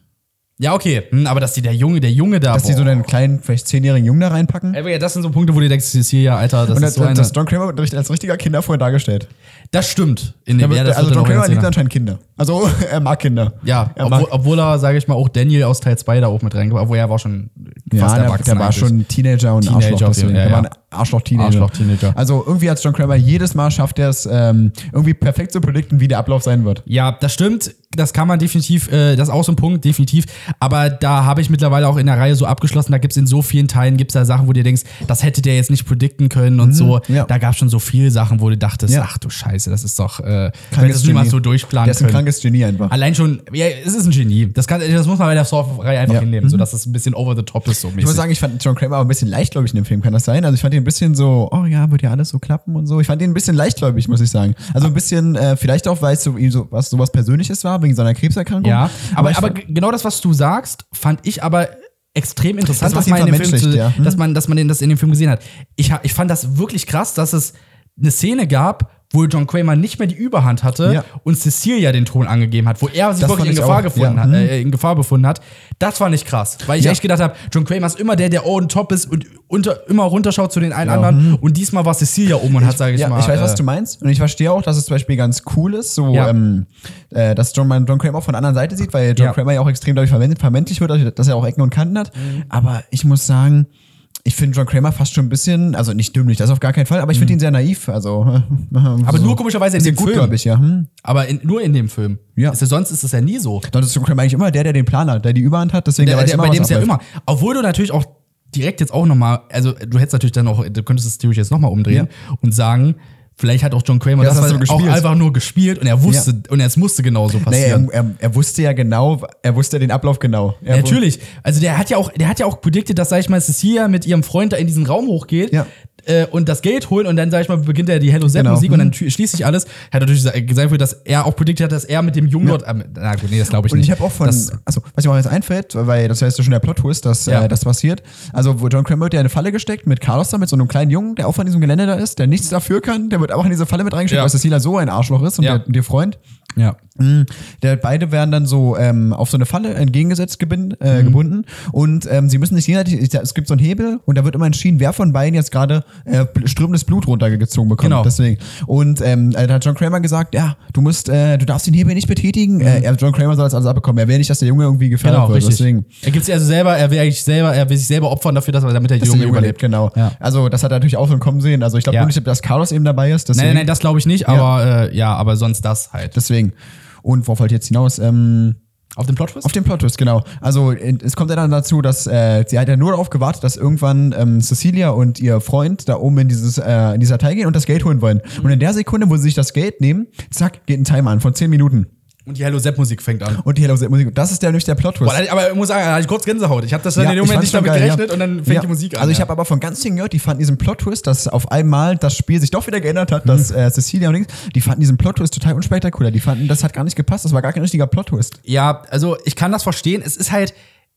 Ja, okay. Hm, aber dass die der Junge, der Junge da. Dass die so einen kleinen, vielleicht zehnjährigen Jungen da reinpacken. Ey, ja, das sind so Punkte, wo du denkst, Cecilia, Alter, das und ist das, so eine. das John Kramer wird als richtiger Kinderfreund dargestellt. das stimmt. In Ja, dem, ja, das also John der Kramer liebt anscheinend Kinder. Also er mag Kinder. Ja, er mag obwohl, obwohl er, sage ich mal, auch Daniel aus Teil 2 da auch mit reingebracht obwohl er war schon Ja, fast der, erwachsen. der war eigentlich. schon Teenager und Teenager Arschloch. Deswegen. ja, der war ja. ein Arschloch-Teenager. Arschloch-Teenager. Also irgendwie hat John Kramer jedes Mal schafft er es, ähm, irgendwie perfekt zu predikten, wie der Ablauf sein wird. Ja, das stimmt. Das kann man definitiv, äh, das ist auch so ein Punkt, definitiv. Aber da habe ich mittlerweile auch in der Reihe so abgeschlossen, da gibt es in so vielen Teilen, gibt es da Sachen, wo du denkst, das hätte der jetzt nicht predikten können und so. Mhm, ja. Da gab es schon so viele Sachen, wo du dachtest, Ja. ach du Scheiße, das ist doch, äh, Krankes wenn das so durchplanen Der ist ein können. krankes Genie einfach. Allein schon, ja, es ist ein Genie. Das, kann, das muss man bei der Saw-Reihe einfach Ja. Mhm. hinnehmen, so dass es ein bisschen over the top ist. So Ich mäßig. muss sagen, ich fand John Kramer aber ein bisschen leichtgläubig in dem Film, kann das sein? Also ich fand ihn ein bisschen so, oh ja, wird ja alles so klappen und so. Ich fand ihn ein bisschen leichtgläubig, muss ich sagen. Also ein bisschen, äh, vielleicht auch, weil es so, so was sowas Persönliches war, wegen seiner Krebserkrankung. Ja, aber, aber g- genau das, was du sagst, fand ich aber extrem interessant, Das dass man, in dem Film ja. Hm. dass man, dass man den, das in dem Film gesehen hat. Ich, ich fand das wirklich krass, dass es eine Szene gab, wo John Kramer nicht mehr die Überhand hatte Ja. und Cecilia den Ton angegeben hat, wo er sich Das wirklich in ich Gefahr, auch, gefunden ja. hat, Mhm. äh, in Gefahr befunden hat. Das fand ich krass, weil ich Ja. echt gedacht habe, John Kramer ist immer der, der on top ist und unter, immer runterschaut zu den einen anderen und diesmal war Cecilia oben und hat, sage ich mal. ich weiß, was äh, du meinst. Und ich verstehe auch, dass es zum Beispiel ganz cool ist, so, ähm, äh, dass John, man John Kramer auch von der anderen Seite sieht, weil John. Kramer ja auch extrem dadurch verwendet, vermännlich wird, dass er auch Ecken und Kanten hat. Mhm. Aber ich muss sagen, ich finde John Kramer fast schon ein bisschen, also nicht dümmlich, das auf gar keinen Fall, aber ich finde ihn sehr naiv. Also, Mhm. aber nur komischerweise in dem gut, Film. glaube ich, ja. Hm. Aber in, nur in dem Film. Ja. Ist, sonst ist es ja nie so. Dann ist John Kramer eigentlich immer der, der den Plan hat, der die Überhand hat, deswegen Der, weiß der, immer, bei dem ist ja immer. Obwohl du natürlich auch direkt jetzt auch nochmal, also du hättest natürlich dann auch, du könntest das theoretisch jetzt nochmal umdrehen und sagen, vielleicht hat auch John Kramer Ja, das, das du auch einfach nur gespielt und er wusste, und es musste genauso Nee, passieren. er, er, er wusste ja genau, er wusste den Ablauf genau. Ja, Natürlich. Also der hat ja auch, der hat ja auch predicted, dass, sag ich mal, Cecilia mit ihrem Freund da in diesen Raum hochgeht. Ja. Äh, und das Geld holen und dann, sag ich mal, beginnt er die Hello Zap Genau. Musik und dann Mhm. schließt sich alles. Er hat natürlich sa- gesagt, dass er auch predicted hat, dass er mit dem Jungen dort. Ähm, na gut, nee, das glaube ich Und nicht. ich habe auch von, Das, also was mir auch jetzt einfällt, weil das heißt ja schon der Plot-Twist, dass Ja. äh, das passiert. Also, wo John Kramer wird ja in eine Falle gesteckt mit Carlos da, mit so einem kleinen Jungen, der auch von diesem Gelände da ist, der nichts dafür kann, der wird auch in diese Falle mit reingeschickt, Ja. weil Cecilia so ein Arschloch ist und Ja. der, und ihr Freund. Ja. Mm, Der, beide werden dann so ähm, auf so eine Falle entgegengesetzt gebin, äh, gebunden und ähm, sie müssen sich gegenseitig, es gibt so einen Hebel und da wird immer entschieden, wer von beiden jetzt gerade äh, strömendes Blut runtergezogen bekommt. Genau. Deswegen. Und ähm, da hat John Kramer gesagt, ja, du musst, äh, du darfst den Hebel nicht betätigen. Äh, er- John Kramer soll das alles abbekommen. Er will nicht, dass der Junge irgendwie gefährdet Genau, wird. richtig. Deswegen. Er gibt sich also selber, er will eigentlich selber, er will sich selber opfern dafür, dass er damit der Dass Junge der Junge überlebt. lebt, genau. Ja. Also das hat er natürlich auch schon kommen sehen. Also ich glaube Ja. nicht, dass Carlos eben dabei ist. Deswegen. Nein, nein, das glaube ich nicht, aber äh, ja, aber sonst das halt. Deswegen. Und worauf ich jetzt hinaus? Ähm, Auf den Plot Twist? Auf den Plot-Twist, genau. Also es kommt ja dann dazu, dass äh, sie hat ja nur darauf gewartet, dass irgendwann ähm, Cecilia und ihr Freund da oben in dieses äh, in dieser Teil gehen und das Geld holen wollen. Und in der Sekunde, wo sie sich das Geld nehmen, zack, geht ein Timer an von 10 Minuten. Und die Hello Sepp Musik fängt an. Und die Hello Set Musik. Das ist der nämlich der Plot-Twist. Boah, aber ich muss sagen, da hatte ich kurz Gänsehaut. Ich habe das dann Ja, in dem Moment nicht damit geil, gerechnet ja. und dann fängt Ja. die Musik an. Also ich ja. habe aber von ganz vielen gehört, die fanden diesen Plot-Twist, dass auf einmal das Spiel sich doch wieder geändert hat, dass äh, Cecilia und Dings, die fanden diesen Plot-Twist total unspektakulär. Die fanden, das hat gar nicht gepasst, das war gar kein richtiger Plot-Twist. Ja, also ich kann das verstehen. Es ist halt,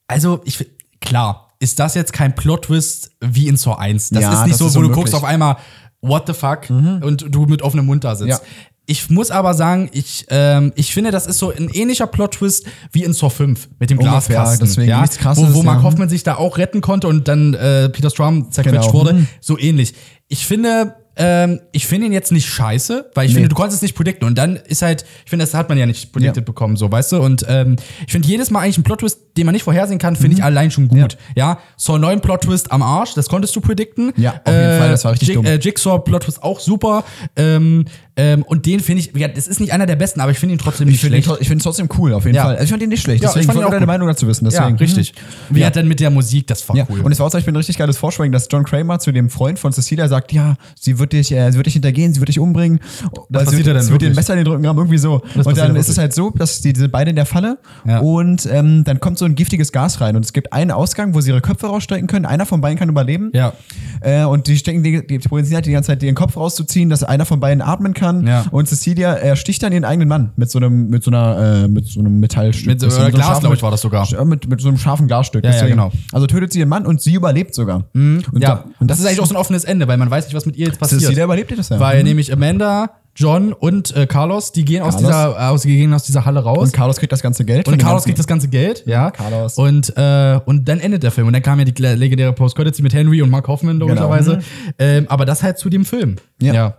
also ich klar, ist das jetzt kein Plot-Twist wie in Saw 1. Das Ja, ist nicht das so, ist wo du unmöglich. guckst auf einmal, what the fuck, und du mit offenem Mund da sitzt. Ja. Ich muss aber sagen, ich, ähm, ich finde, das ist so ein ähnlicher Plot-Twist wie in Saw 5 mit dem Ungefähr, Glaskasten. deswegen ja? nichts Krasses, wo, wo Mark ja. Hoffman sich da auch retten konnte und dann äh, Peter Strum zerquetscht Genau. wurde. Mhm. So ähnlich. Ich finde, ähm, ich finde ihn jetzt nicht scheiße, weil ich Nee. finde, du konntest es nicht predikten. Und dann ist halt, ich finde, das hat man ja nicht predicted Ja. bekommen, so, weißt du? Und ähm, ich finde jedes Mal eigentlich einen Plot-Twist, den man nicht vorhersehen kann, finde ich allein schon gut. Ja, Saw 9 Plot-Twist am Arsch, das konntest du predikten. Ja, auf jeden Fall, das war richtig Jig dumm. Äh, Jigsaw Plot-Twist auch super. Ähm, ähm, und den finde ich, ja, das ist nicht einer der besten, aber ich finde ihn trotzdem Ich nicht finde ihn, schlecht. tro- ich find ihn trotzdem cool, auf jeden Ja. Fall. Also ich fand ihn nicht schlecht, Ja, deswegen ich fand ihn wollte auch deine. Meinung dazu wissen. ja, Deswegen. richtig. Wie Ja. hat dann mit der Musik, das war Ja, cool. und es war auch zum Beispiel ein richtig geiles Foreshadowing, dass John Kramer zu dem Freund von Cecilia sagt, ja, sie wird dich, äh, sie wird dich hintergehen, sie wird dich umbringen. Weil sie passiert wird, dann sie wird dir ein wirklich. Messer in den Rücken haben, irgendwie so. das Und dann ist es halt so, dass die, die sind beide in der Falle und ähm, dann kommt so ein giftiges Gas rein und es gibt einen Ausgang, wo sie ihre Köpfe rausstecken können. Einer von beiden kann überleben. Ja. Äh, und die stecken die, die probieren halt die ganze Zeit ihren Kopf rauszuziehen, dass einer von beiden atmen kann. Ja. Und Cecilia äh, sticht dann ihren eigenen Mann mit so einem, mit so einer, äh, mit so einem Metallstück. Mit so- Das ist oder einem Glas, scharfen- glaub ich, war das sogar. Ja, mit, mit so einem scharfen Glasstück. Ja, ja, genau. Also tötet sie ihren Mann und sie überlebt sogar. Und ja, da- und das ist eigentlich auch so ein offenes Ende, weil man weiß nicht, was mit ihr jetzt passiert. Cecilia überlebt das ja. Weil Mhm. nämlich Amanda, John und äh, Carlos, die gehen aus Carlos. dieser, aus, die gehen aus dieser Halle raus. Und Carlos kriegt das ganze Geld. Und Carlos kriegt das ganze Geld, ja. Carlos. Und, äh, und dann endet der Film. Und dann kam ja die legendäre Post-Credits mit Henry und Mark Hoffman logischerweise. Ähm, aber das halt zu dem Film. Genau. Ja.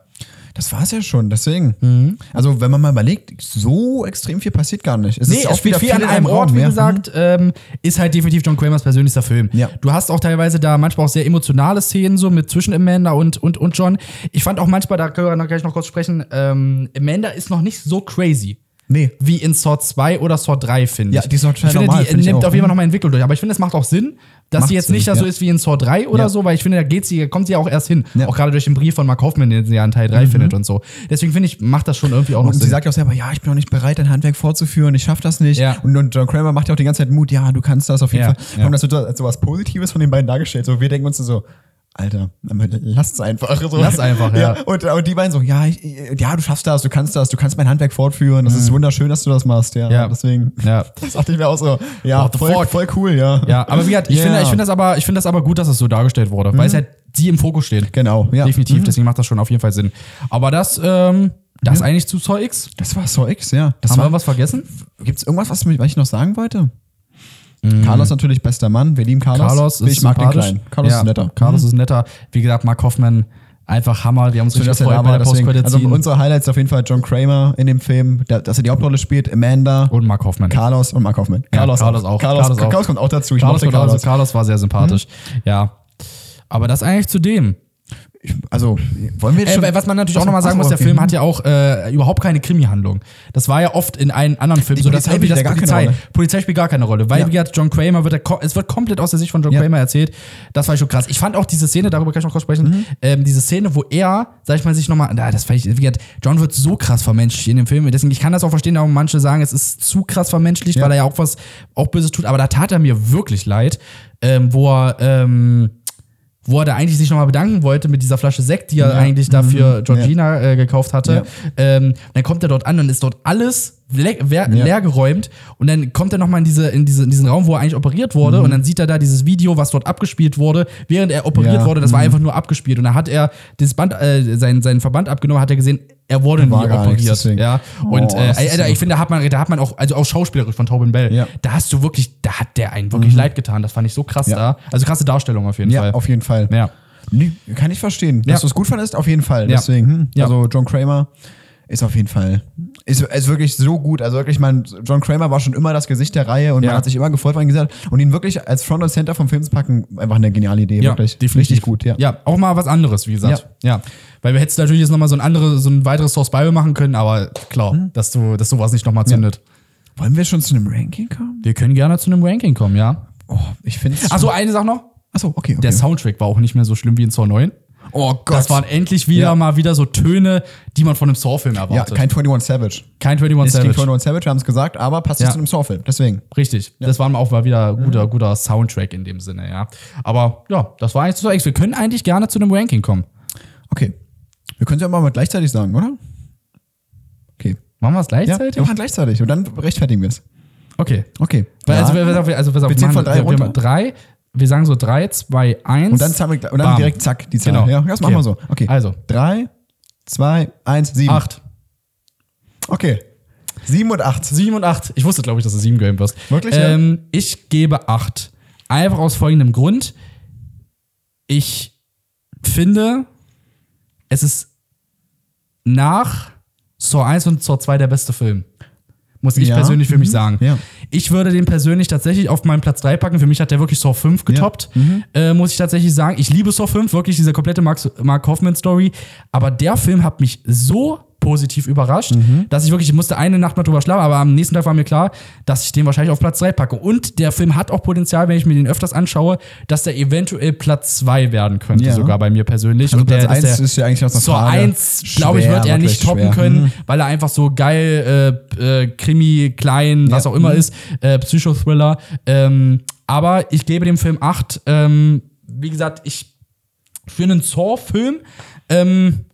Das war's ja schon, deswegen. Mhm. Also, wenn man mal überlegt, so extrem viel passiert gar nicht. Es Nee, ist es auch spielt wieder viel an in einem Ort, Raum, wie ja. gesagt. Ähm, ist halt definitiv John Kramers persönlichster Film. Ja. Du hast auch teilweise da manchmal auch sehr emotionale Szenen so mit zwischen Amanda und, und, und John. Ich fand auch manchmal, da können wir noch gleich noch kurz sprechen, ähm, Amanda ist noch nicht so crazy. Nee. Wie in Saw 2 oder Saw 3, finde Ja, ich. die ist noch total ich finde, normal, die finde ich nimmt auch. auf jeden Fall nochmal Entwicklung durch. Aber ich finde, es macht auch Sinn, dass Macht sie jetzt nicht da so ja. ist wie in Saw 3 oder Ja. so, weil ich finde, da geht sie, kommt sie ja auch erst hin. Ja. Mhm. Auch gerade durch den Brief von Mark Hoffman, den sie ja in Teil 3 findet und so. Deswegen finde ich, macht das schon irgendwie auch noch Und sie sagt auch selber, ja, ich bin noch nicht bereit, dein Handwerk fortzuführen, ich schaff das nicht. Ja. Und, und John Kramer macht ja auch die ganze Zeit Mut, ja, du kannst das auf jeden Ja, Fall. ja. Und das wird so als so was Positives von den beiden dargestellt. So, wir denken uns so, Alter, lasst es einfach. So. Lass einfach, ja. Und, und die beiden so, ja, ich, ja, du schaffst das, du kannst das, du kannst mein Handwerk fortführen. Das ist wunderschön, dass du das machst. Ja, Mhm. Ja. deswegen. Ja. Das dachte ich mir auch so, ja, voll, voll cool, ja. Ja, aber wie gesagt, ich Ja. finde, ich finde das aber, ich finde das aber gut, dass es so dargestellt wurde, weil es halt sie im Fokus steht. Genau, ja. Definitiv, Mhm. deswegen macht das schon auf jeden Fall Sinn. Aber das, ähm, das eigentlich zu Saw X. Das war Saw X, ja. Das Haben war wir was vergessen? Gibt's irgendwas, was was ich noch sagen wollte? Carlos natürlich bester Mann. Wir lieben Carlos. Mhm. Carlos ich ist mag den. Kleinen. Carlos ja, ist netter. Carlos Mhm. ist netter. Wie gesagt, Mark Hoffman, einfach Hammer. Wir haben uns richtig gefreut bei der Postcredit also unsere Highlights auf jeden Fall John Kramer in dem Film, der, dass er die Hauptrolle spielt, Amanda, und Mark Hoffman. Carlos und Mark Hoffman. Ja, Carlos, Carlos auch. Carlos, Carlos auch. Carlos kommt auch dazu. Ich Carlos, Carlos, Carlos. Carlos war sehr sympathisch. Ja. Aber das eigentlich zu dem. Ich, also, wollen wir jetzt Äh, schon... weil was man natürlich auch nochmal sagen muss, der. Film hat ja auch äh, überhaupt keine Krimi-Handlung. Das war ja oft in allen anderen Filmen Die so, dass irgendwie das Polizei. Polizei spielt gar keine Rolle, weil Ja. wie gesagt, John Kramer wird, der, es wird komplett aus der Sicht von John Ja. Kramer erzählt. Das war schon krass. Ich fand auch diese Szene, darüber kann ich noch kurz sprechen, Mhm. ähm, diese Szene, wo er, sag ich mal, sich nochmal, na, das fand ich, wie gesagt, John wird so krass vermenschlicht in dem Film. Deswegen, ich kann das auch verstehen, warum manche sagen, es ist zu krass vermenschlicht, Ja. weil er ja auch was auch Böses tut, aber da tat er mir wirklich leid, ähm, wo er, ähm, wo er da eigentlich sich nochmal bedanken wollte mit dieser Flasche Sekt, die er eigentlich dafür Georgina äh, gekauft hatte. Ja. Ähm, dann kommt er dort an und ist dort alles le wer- Ja. leer geräumt und dann kommt er nochmal in, diese, in, diese, in diesen Raum, wo er eigentlich operiert wurde Mhm. und dann sieht er da dieses Video, was dort abgespielt wurde, während er operiert Ja. wurde, das war Mhm. einfach nur abgespielt und dann hat er das Band, äh, seinen, seinen Verband abgenommen, hat er gesehen, er wurde War nie operiert. nichts, ja. Und Oh, äh, so- ich finde, da hat man, da hat man auch, also auch schauspielerisch von Tobin Bell, Ja. da hast du wirklich, da hat der einen wirklich leid getan. Das fand ich so krass Ja. da. Also krasse Darstellung auf jeden Ja, Fall. auf jeden Fall. Ja. Nee, kann ich verstehen. Ja. Dass du es gut fandest, auf jeden Fall. Ja. Deswegen, hm, Ja. also John Kramer ist auf jeden Fall, ist, ist wirklich so gut. Also wirklich, man, John Kramer war schon immer das Gesicht der Reihe und Ja. man hat sich immer gefreut, wenn gesagt und ihn wirklich als Front und Center vom Film zu packen, einfach eine geniale Idee. wirklich. Richtig gut, ja. Ja, auch mal was anderes, wie gesagt. Ja. Weil wir hätten natürlich jetzt nochmal so ein anderes, so ein weiteres Source Bible machen können, aber klar, Hm. dass du, dass sowas nicht nochmal zündet. Wollen wir schon zu einem Ranking kommen? Wir können gerne zu einem Ranking kommen, ja. Oh, ich finde es. Achso, eine Sache noch. Achso, okay, okay. Der Soundtrack war auch nicht mehr so schlimm wie in Saw 9. oh Gott. Das waren endlich wieder Ja. mal wieder so Töne, die man von einem Saw-Film ja, erwartet. kein 21 Savage. kein 21 Ist gegen Savage. 21 Savage, wir haben es gesagt, aber passt Ja. nicht zu einem Saw-Film. Deswegen. Richtig. Das war auch mal wieder Mhm. guter, guter Soundtrack in dem Sinne, ja. Aber ja, das war eigentlich so ex. Wir können eigentlich gerne zu einem Ranking kommen. Okay. Wir können es ja mal gleichzeitig sagen, oder? Okay. Machen wir es Ja, gleichzeitig? wir machen gleichzeitig und dann rechtfertigen wir es. Okay. Okay. Weil, Ja. Also, wir, wir, also, pass auf, Wir zählen von drei wir, wir, drei, wir sagen so drei, zwei, eins. Und dann, wir, und dann direkt zack, die Zahl. Genau. Ja, das machen wir so. Okay. Also. Drei, zwei, eins, sieben. acht. Okay. Sieben und acht. Sieben und acht. Ich wusste, glaube ich, dass du sieben geben wirst. Wirklich, ja? Ähm, ich gebe acht. Einfach aus folgendem Grund. Ich finde, es ist nach Saw 1 und Saw 2 der beste Film. Muss ich Ja, persönlich für mich mhm, sagen. ja. Ich würde den persönlich tatsächlich auf meinen Platz 3 packen. Für mich hat der wirklich Saw 5 getoppt. Mhm. Äh, muss ich tatsächlich sagen. Ich liebe Saw 5, wirklich diese komplette Mark, Mark Hoffman-Story. Aber der Film hat mich so positiv überrascht, Mhm. dass ich wirklich, ich musste eine Nacht mal drüber schlafen, aber am nächsten Tag war mir klar, dass ich den wahrscheinlich auf Platz 3 packe. Und der Film hat auch Potenzial, wenn ich mir den öfters anschaue, dass der eventuell Platz 2 werden könnte, Ja. sogar bei mir persönlich. Also Und der, Platz dass eins der- ist ja eigentlich aus einer Saw Frage. 1, glaube ich, wird er nicht toppen schwer. können, Mhm. weil er einfach so geil, äh, äh, Krimi, klein, was Ja. auch immer Mhm. ist, äh, Psychothriller. Ähm, aber ich gebe dem Film 8. Ähm, wie gesagt, ich für einen Saw-Film, ähm,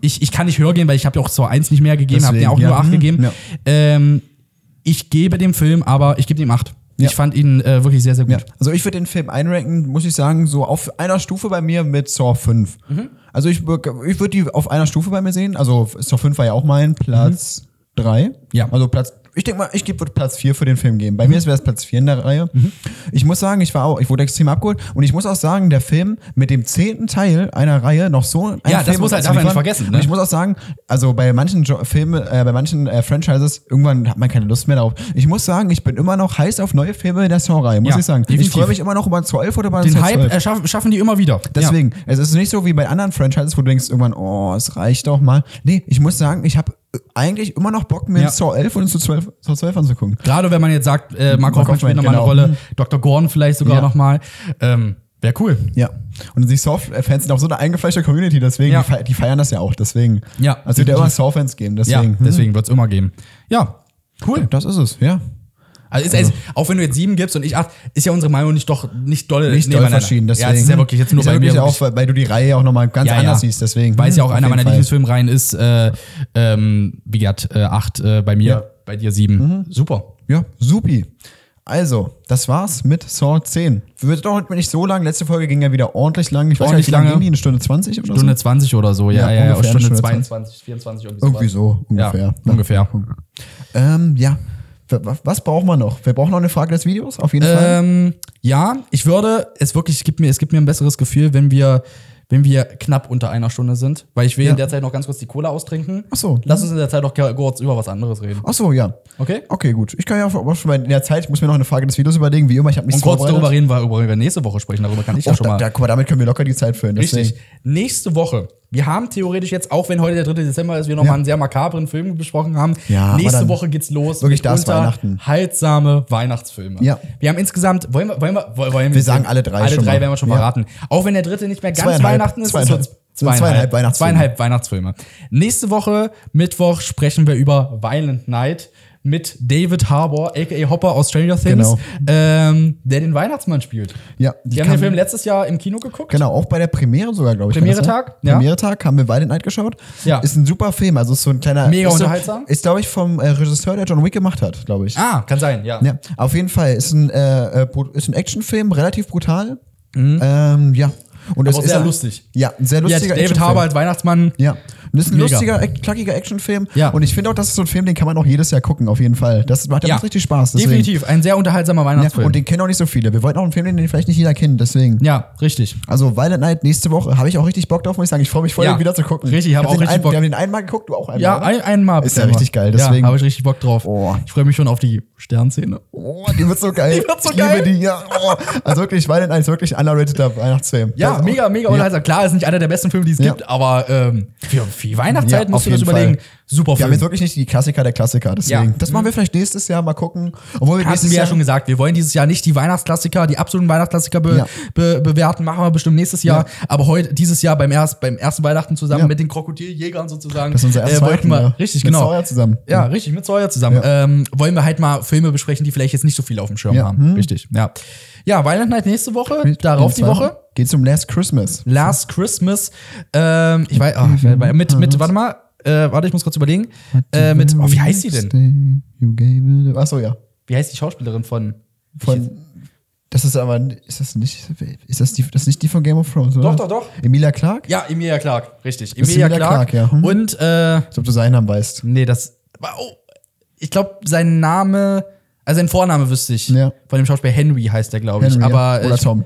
ich, ich kann nicht höher gehen, weil ich habe ja auch Saw 1 nicht mehr gegeben, habe den auch ja. nur 8 Mhm. gegeben. Ja. Ähm, ich gebe dem Film aber, ich gebe ihm 8. Ja. Ich fand ihn äh, wirklich sehr, sehr gut. Ja. Also ich würde den Film einranken, muss ich sagen, so auf einer Stufe bei mir mit Saw 5. Mhm. Also ich, ich würde die auf einer Stufe bei mir sehen. Also Saw 5 war ja auch mein Platz 3. Mhm. Ja. Also Platz, ich denke mal, ich gebe- würde Platz 4 für den Film geben. Bei Mhm. mir wäre es Platz 4 in der Reihe. Ich muss sagen, ich war auch, ich wurde extrem abgeholt und ich muss auch sagen, der Film mit dem zehnten Teil einer Reihe noch so Ja, das Film muss halt- darf man nicht vergessen, ne? Ich muss auch sagen, also bei manchen jo Filmen, äh, bei manchen äh, Franchises, irgendwann hat man keine Lust mehr darauf. Ich muss sagen, ich bin immer noch heiß auf neue Filme in der Saw-Reihe, muss Ja, ich sagen. definitiv. Ich freue mich immer noch über 12 oder über Den Saw Hype 12. äh, schaff, schaffen die immer wieder. Deswegen, es ist nicht so wie bei anderen Franchises, wo du denkst irgendwann, oh, es reicht doch mal. Nee, ich muss sagen, ich habe eigentlich immer noch Bock, mir Ja. Saw 11 und zu 12, Saw 12 anzugucken. Gerade wenn man jetzt sagt, äh, Mark Mark Hoffman spielt nochmal genau. eine Rolle, Dr. Gordon vielleicht sogar Ja. nochmal. Ähm, Wäre cool. Ja. Und die Saw-Fans sind auch so eine eingefleischte Community, deswegen, Ja. die, fe die feiern das ja auch, deswegen. Ja, Also wird ja immer. Saw-Fans geben, Ja, deswegen. hm. deswegen wird es immer geben. Ja, cool. Das ist es, ja. Also ist, also, auch wenn du jetzt sieben gibst und ich acht, ist ja unsere Meinung nicht doch nicht doll Nicht doll verschieden, deswegen. Ja, es ist ja wirklich jetzt nur ja bei mir. auch, weil du die Reihe auch nochmal ganz Ja, ja. anders siehst, deswegen. Weil es ja auch einer meiner. Lieblingsfilmreihen ist, äh, ähm, wie gesagt, äh, acht äh, bei mir, Ja. Mhm. bei dir sieben. Super. Ja, supi. Also, das war's mit Saw 10. Wird doch heute nicht so lang. Letzte Folge ging ja wieder ordentlich lang. Ich weiß Ordentlich nicht, wie lange ging die? Eine Stunde 20 oder Stunde 20 oder so, ja, Ja, ja, ja, ungefähr Stunde Stunde 22, 24 irgendwie so? Irgendwie so, ungefähr. Ja, ungefähr. Ähm, ja. Was brauchen wir noch? Wir brauchen noch eine Frage des Videos, auf jeden Fall. Ähm, ja, ich würde, es wirklich, es gibt mir, es gibt mir ein besseres Gefühl, wenn wir, wenn wir knapp unter einer Stunde sind, weil ich will Ja. in der Zeit noch ganz kurz die Cola austrinken. Ach so. Lass uns in der Zeit noch kurz über was anderes reden. Ach so, ja. Okay? Okay, gut. Ich kann ja auch schon mal in der Zeit, ich muss mir noch eine Frage des Videos überlegen, wie immer, ich habe nichts Und kurz darüber reden, worüber wir nächste Woche sprechen. Darüber kann ich ja Oh, schon da, mal. da, guck mal, damit können wir locker die Zeit füllen. Deswegen. Richtig. Nächste Woche. Wir haben theoretisch jetzt, auch wenn heute der 3. Dezember ist, wir nochmal Ja. einen sehr makabren Film besprochen haben. Ja, Nächste Woche geht's los. wirklich das Weihnachten. Haltsame Weihnachtsfilme. Ja. Wir haben insgesamt, wollen wir, wollen wir, wollen wir Wir sagen alle drei Alle drei mal. werden wir schon Ja. verraten. Auch wenn der dritte nicht mehr ganz Zweieinhalb. Weihnachten ist, ist so Zweieinhalb. zweieinhalb Weihnachtsfilme. Zweieinhalb Weihnachtsfilme. Nächste Woche, Mittwoch, sprechen wir über Violent Night mit David Harbour, a.k.a. Hopper aus Stranger Things, Genau. ähm, der den Weihnachtsmann spielt. Ja, Wir haben den Film letztes Jahr im Kino geguckt. Genau, auch bei der Premiere sogar, glaube ich. sein? Premiere-Tag, ja. Premiere-Tag haben wir Violent Night geschaut. Ja. Ist ein super Film, also ist so ein kleiner. Mega ist so, unterhaltsam. Ist, glaube ich, vom äh, Regisseur, der John Wick gemacht hat, glaube ich. Ah, kann sein, ja. Ja, auf jeden Fall. Ist ein, äh, äh, ist ein Actionfilm, relativ brutal. Ähm, ja. Und. Aber ist sehr lustig. Ja, ein sehr Ja, lustiger David Actionfilm. Harbour als Weihnachtsmann. Ja. Und das ist ein Mega. lustiger, knackiger Actionfilm. Ja. Und ich finde auch, das ist so ein Film, den kann man auch jedes Jahr gucken, auf jeden Fall. Das macht, Ja, macht richtig Spaß. Deswegen. Definitiv, ein sehr unterhaltsamer Ja, Weihnachtsfilm. und den kennen auch nicht so viele. Wir wollten auch einen Film, den vielleicht nicht jeder kennt, deswegen. ja, richtig. Also Violent Night nächste Woche habe ich auch richtig Bock drauf, muss ich sagen. Ich freue mich voll, Ja. den wieder zu gucken. Richtig, ich hab hab auch richtig ein, Bock. Wir haben den einmal geguckt, du auch einmal. Ja, ein, einmal. Ist ja richtig geil, deswegen- Ja, habe ich richtig Bock drauf. Oh. Ich freue mich schon auf die Sternszene. Oh, die wird so geil. Die wird so ich geil. liebe die, ja. Oh. Also wirklich, Violent Night ist wirklich ein underrateder Weihnachtsfilm. Ja, Also- mega, mega unterhaltsam. Klar, ist nicht einer der besten Filme, die es Ja. gibt, aber ähm, für, für die Weihnachtszeit Ja, musst du das überlegen. Fall. Super Wir Film. haben jetzt wirklich nicht die Klassiker der Klassiker, deswegen. Ja. Das machen wir vielleicht nächstes Jahr mal gucken. Obwohl wir Hatten nächstes wir ja schon gesagt, wir wollen dieses Jahr nicht die Weihnachtsklassiker, die absoluten Weihnachtsklassiker be Ja. be bewerten, machen wir bestimmt nächstes Jahr. Aber heute, dieses Jahr beim, erst, beim ersten Weihnachten zusammen Ja. mit den Krokodiljägern sozusagen. Das ist unser erstes äh, wollten wir, Weihnachten, ja. Richtig, Mit genau. Sawyer zusammen. Ja, richtig, mit Sawyer zusammen. Ähm, wollen wir halt mal Filme besprechen, die vielleicht jetzt nicht so viel auf dem Schirm Ja. haben. Hm. Richtig, ja. Ja, Violent Night nächste Woche, darauf die Woche. Geht's um Last Christmas. Last Christmas. Ähm, ich weiß, oh, mit, mit, warte mal, äh, warte, ich muss kurz überlegen. Äh, mit, oh, wie heißt die denn? Achso, ja. Wie heißt die Schauspielerin von? Von. Das ist aber. Ist das nicht. Ist das, die, das ist nicht die von Game of Thrones, oder? Doch, doch, doch. Emilia Clark? Ja, Emilia Clark, richtig. Emilia, Emilia Clark. Clarke, ja. Hm. Und, äh, Als ob du seinen Namen weißt. nee, das, oh, ich glaube, sein Name, also sein Vorname wüsste ich. Ja. Von dem Schauspieler Henry heißt der, glaube ich. Henry, aber ja. Oder ich, Tom.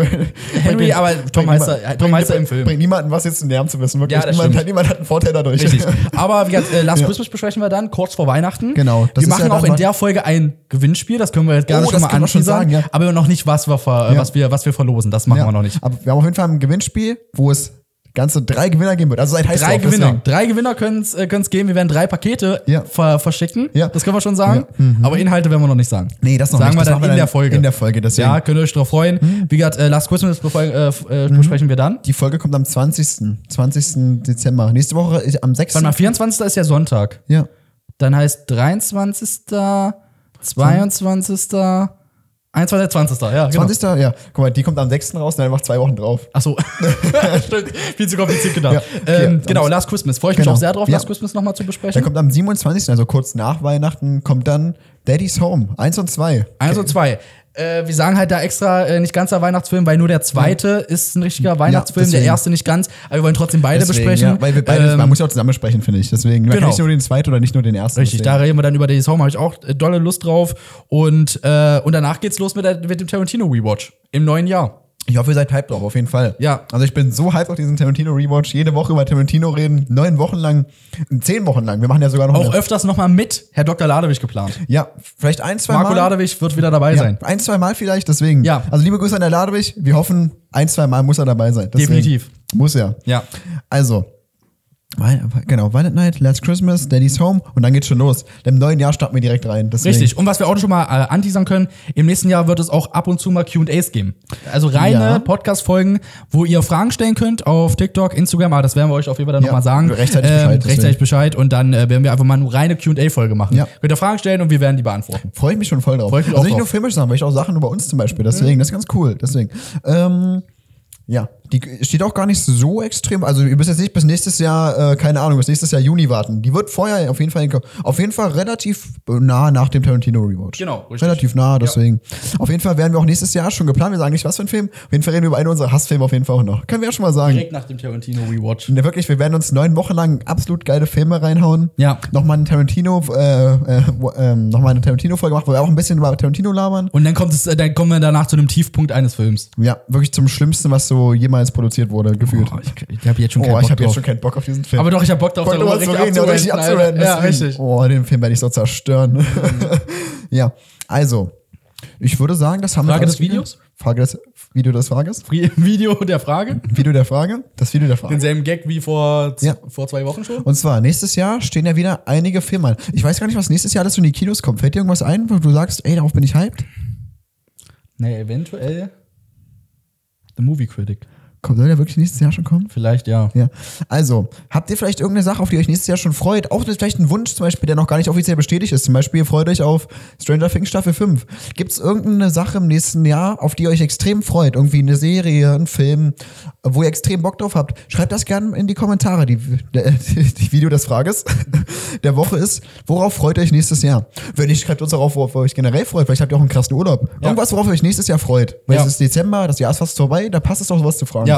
Henry, aber Tom heißt er, Tom heißt er im Film. Bringt niemanden was jetzt in Namen zu wissen. Wirklich. Ja, niemand, hat, niemand hat einen Vorteil dadurch. Richtig. Aber wie gesagt, äh, Last Ja. Christmas besprechen wir dann, kurz vor Weihnachten. Genau, Wir machen ja auch in der Folge ein Gewinnspiel, das können wir jetzt gerne Oh, schon das mal sagen, ja. aber noch nicht, was wir, was wir, was wir verlosen. Das machen wir noch nicht. Aber wir haben auf jeden Fall ein Gewinnspiel, wo es ganze drei Gewinner geben wird. Also seid heiß Drei drauf, Gewinner. deswegen. Drei Gewinner können es äh, können's geben. Wir werden drei Pakete Ja. ver verschicken. Ja. Das können wir schon sagen. Ja. Mhm. Aber Inhalte werden wir noch nicht sagen. Nee, das noch sagen nicht. wir Das dann in der Folge. In der Folge, deswegen. Ja, könnt ihr euch drauf freuen. Wie gesagt, äh, Last Christmas äh, äh, besprechen wir dann. Die Folge kommt am 20. 20. Dezember. Nächste Woche ist am 6. Warte mal, 24. ist ja Sonntag. Ja. Dann heißt 23., 22., 21., 20. Ja, genau. 20. Ja. Guck mal, die kommt am 6. raus und dann einfach zwei Wochen drauf. Achso. Stimmt. Viel zu kompliziert gedacht. Ja, okay. ähm, genau, Last Christmas. Freue ich mich Genau. auch sehr drauf, Ja. Last Christmas nochmal zu besprechen. kommt am 27., also kurz nach Weihnachten, kommt dann Daddy's Home. Eins und zwei. Eins und zwei. Äh, wir sagen halt da extra äh, nicht ganzer Weihnachtsfilm, weil nur der zweite ist ein richtiger Weihnachtsfilm, der deswegen. erste nicht ganz. Aber wir wollen trotzdem beide Deswegen, besprechen. Ja, weil wir beide, Ähm, man muss ja auch zusammen besprechen, finde ich. Deswegen, man genau. kann nicht nur den zweiten oder nicht nur den ersten. Richtig, da deswegen. reden wir dann über Days Home, habe ich auch äh, dolle Lust drauf. Und, äh, und danach geht's los mit, der, mit dem Tarantino Rewatch im neuen Jahr. Ich hoffe, ihr seid hyped drauf, auf jeden Fall. Ja. Also ich bin so hyped auf diesen Tarantino Rewatch. Jede Woche über Tarantino reden. Neun Wochen lang. Zehn Wochen lang. Wir machen ja sogar noch Auch eine, öfters nochmal mit Herr Dr. Ladewig geplant. Ja, vielleicht ein, zwei Marco Mal. Ladewig wird wieder dabei ja, sein. ein, zwei Mal vielleicht, deswegen. Ja. Also liebe Grüße an der Ladewig. Wir hoffen, ein, zwei Mal muss er dabei sein. Deswegen. Definitiv. Muss er. Ja. Also, genau, Violent Night, Last Christmas, Daddy's Home und dann geht's schon los. Im neuen Jahr starten wir direkt rein. Deswegen. Richtig. Und was wir auch schon mal äh, anteasern können, im nächsten Jahr wird es auch ab und zu mal QAs geben. Also reine Ja. Podcast-Folgen, wo ihr Fragen stellen könnt auf TikTok, Instagram, aber das werden wir euch auf jeden Fall dann Ja, nochmal sagen. rechtzeitig Bescheid, deswegen. rechtzeitig Bescheid und dann äh, werden wir einfach mal eine reine QA-Folge machen. Ja. Könnt ihr Fragen stellen und wir werden die beantworten. Freue ich mich schon voll drauf. Freu ich mich also nicht drauf. nur filmische Sachen, weil ich auch Sachen über uns zum Beispiel. Deswegen, das ist ganz cool. Deswegen. Ähm, ja, die steht auch gar nicht so extrem. Also ihr müsst jetzt nicht bis nächstes Jahr, äh, keine Ahnung, bis nächstes Jahr Juni warten. Die wird vorher auf jeden Fall, auf jeden Fall relativ nah nach dem Tarantino Rewatch. Genau, richtig. Relativ nah, deswegen. Auf jeden Fall werden wir auch nächstes Jahr schon geplant. Wir sagen nicht, was für ein Film. Auf jeden Fall reden wir über einen unserer Hassfilme auf jeden Fall auch noch. Können wir ja schon mal sagen. Direkt nach dem Tarantino Rewatch. Ja, wirklich, wir werden uns neun Wochen lang absolut geile Filme reinhauen. Ja. Nochmal eine Tarantino, äh, äh, ähm, nochmal eine Tarantino-Folge machen, wo wir auch ein bisschen über Tarantino labern. Und dann kommt es, äh, dann kommen wir danach zu einem Tiefpunkt eines Films. Ja, wirklich zum Schlimmsten, was so jemals produziert wurde, gefühlt. Oh, ich, ich habe jetzt schon keinen Oh, Bock ich habe jetzt schon keinen Bock auf diesen Film. Aber doch, ich habe Bock drauf, Bock darüber richtig reden, darüber richtig. Alter. Ja, richtig. Oh, den Film werde ich so zerstören. ja, also, ich würde sagen, das haben wir Frage des Videos? Frage des Video des Frages? Video der Frage. Video der Frage? Das Video der Frage. Denselben Gag wie vor, Ja. vor zwei Wochen schon. Und zwar, nächstes Jahr stehen ja wieder einige Filme an. Ich weiß gar nicht, was nächstes Jahr alles in die Kinos kommt. Fällt dir irgendwas ein, wo du sagst, ey, darauf bin ich hyped? Nee, eventuell The Movie Critic. Komm, soll der wirklich nächstes Jahr schon kommen? Vielleicht, ja. Ja. Also, habt ihr vielleicht irgendeine Sache, auf die ihr euch nächstes Jahr schon freut? Auch vielleicht ein Wunsch zum Beispiel, der noch gar nicht offiziell bestätigt ist. Zum Beispiel, ihr freut euch auf Stranger Things Staffel 5. Gibt es irgendeine Sache im nächsten Jahr, auf die ihr euch extrem freut? Irgendwie eine Serie, ein Film, wo ihr extrem Bock drauf habt? Schreibt das gerne in die Kommentare. Die, die, die Video des Frages der Woche ist, worauf freut ihr euch nächstes Jahr? Wenn nicht, schreibt uns darauf, worauf ihr euch generell freut. Vielleicht habt ihr auch einen krassen Urlaub. Irgendwas, worauf ihr euch nächstes Jahr freut. Weil Ja. es ist Dezember, das Jahr ist fast vorbei, da passt es doch, sowas zu fragen. Ja.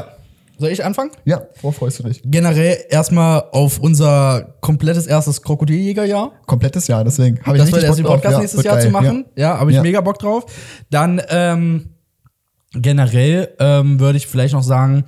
Soll ich anfangen? Ja, worauf freust du dich? Generell erstmal auf unser komplettes erstes Krokodiljägerjahr. Komplettes Jahr, deswegen habe ich Das wird erst den drauf. Podcast Ja, nächstes Jahr geil. zu machen. Ja, habe ich Ja. mega Bock drauf. Dann ähm, generell ähm, würde ich vielleicht noch sagen,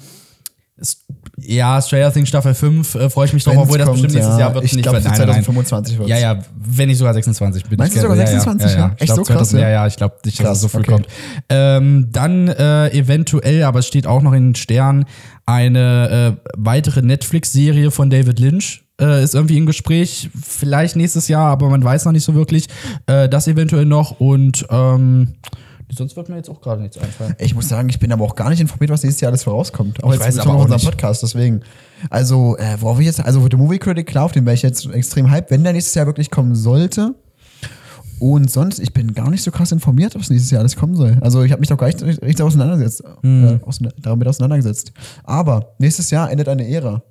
ja, Stranger Things Staffel 5 äh, freue ich mich drauf, obwohl das kommt, bestimmt nächstes ja. Jahr wird Ich nicht glaube, nein, nein, 2025 wird's. Ja, ja, wenn nicht sogar 26 bin Meinst ich du sogar gerne. 26, ja? ja? ja. Ich Echt glaub, so krass, 2000, ja? ja? Ja, ich glaube nicht, dass es so früh okay. kommt. Ähm, dann äh, eventuell, aber es steht auch noch in den Sternen, eine äh, weitere Netflix-Serie von David Lynch. Äh, ist irgendwie im Gespräch, vielleicht nächstes Jahr, aber man weiß noch nicht so wirklich. Äh, das eventuell noch und ähm, sonst wird mir jetzt auch gerade nichts einfallen. Ich muss sagen, ich bin aber auch gar nicht informiert, was nächstes Jahr alles vorauskommt. Auch Ich jetzt weiß aber auf auch unseren nicht. Podcast, deswegen. Also, äh, worauf ich jetzt, also The Movie Critic, klar, auf den wäre ich jetzt extrem hype, wenn der nächstes Jahr wirklich kommen sollte. Und sonst, ich bin gar nicht so krass informiert, was nächstes Jahr alles kommen soll. Also ich habe mich doch gar nicht richtig auseinandergesetzt, Hm. äh, auseinander, damit auseinandergesetzt. Aber nächstes Jahr endet eine Ära.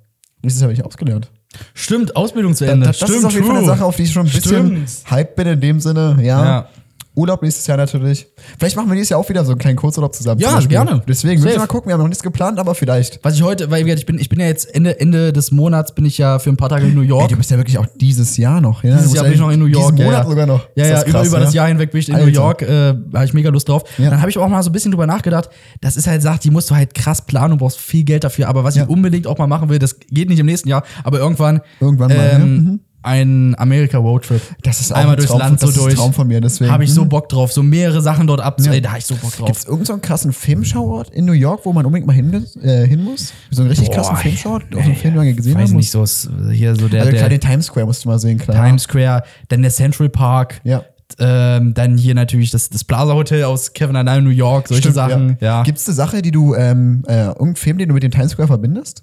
Nächstes Jahr bin ich ausgelernt. Stimmt, Ausbildung zu Da- Ende. das, Stimmt, ist auf jeden Fall eine. Sache, auf die ich schon ein bisschen Stimmt. hype bin in dem Sinne. Ja. Ja. Urlaub nächstes Jahr natürlich. Vielleicht machen wir nächstes Jahr auch wieder so einen kleinen Kurzurlaub zusammen. Ja, gerne. Deswegen müssen wir mal gucken. Wir haben noch nichts geplant, aber vielleicht. Was ich heute, weil ich bin, ich bin ja jetzt Ende, Ende des Monats bin ich ja für ein paar Tage in New York. Ey, du bist ja wirklich auch dieses Jahr noch. Ja? Dieses Jahr ja bin ich noch in New York. Diesen ja, Monat ja. sogar noch. Ja, ja, das über, krass, über das ja? Jahr hinweg bin ich in Alter. New York. Äh, habe ich mega Lust drauf. Dann habe ich auch mal so ein bisschen drüber nachgedacht. Das ist halt Sache, die musst du halt krass planen und brauchst viel Geld dafür. Aber was ich unbedingt auch mal machen will, das geht nicht im nächsten Jahr, aber irgendwann, Irgendwann mal, ähm, Mhm. Ein Amerika Roadtrip. Das ist einmal ein durchs Traum, Land so das ist ein durch. Traum von mir, deswegen. Habe ich so Mhm. Bock drauf, so mehrere Sachen dort abzu. Ja. Da habe ich so Bock drauf. Gibt es irgendeinen so krassen Filmschauort in New York, wo man unbedingt mal hin, äh, hin muss? So einen richtig krassen Boah, Filmschauort? Auch einen Film, den man gesehen weiß haben nicht, muss? so hier so der, Also klar, der den Times Square musst du mal sehen, klar. Times Square, dann der Central Park. Ja. Ähm, dann hier natürlich das, das Plaza Hotel aus Kevin Allein New York, solche Stimmt, Sachen. Ja. Gibt es eine Sache, die du, ähm, äh, irgendeinen Film, den du mit dem Times Square verbindest?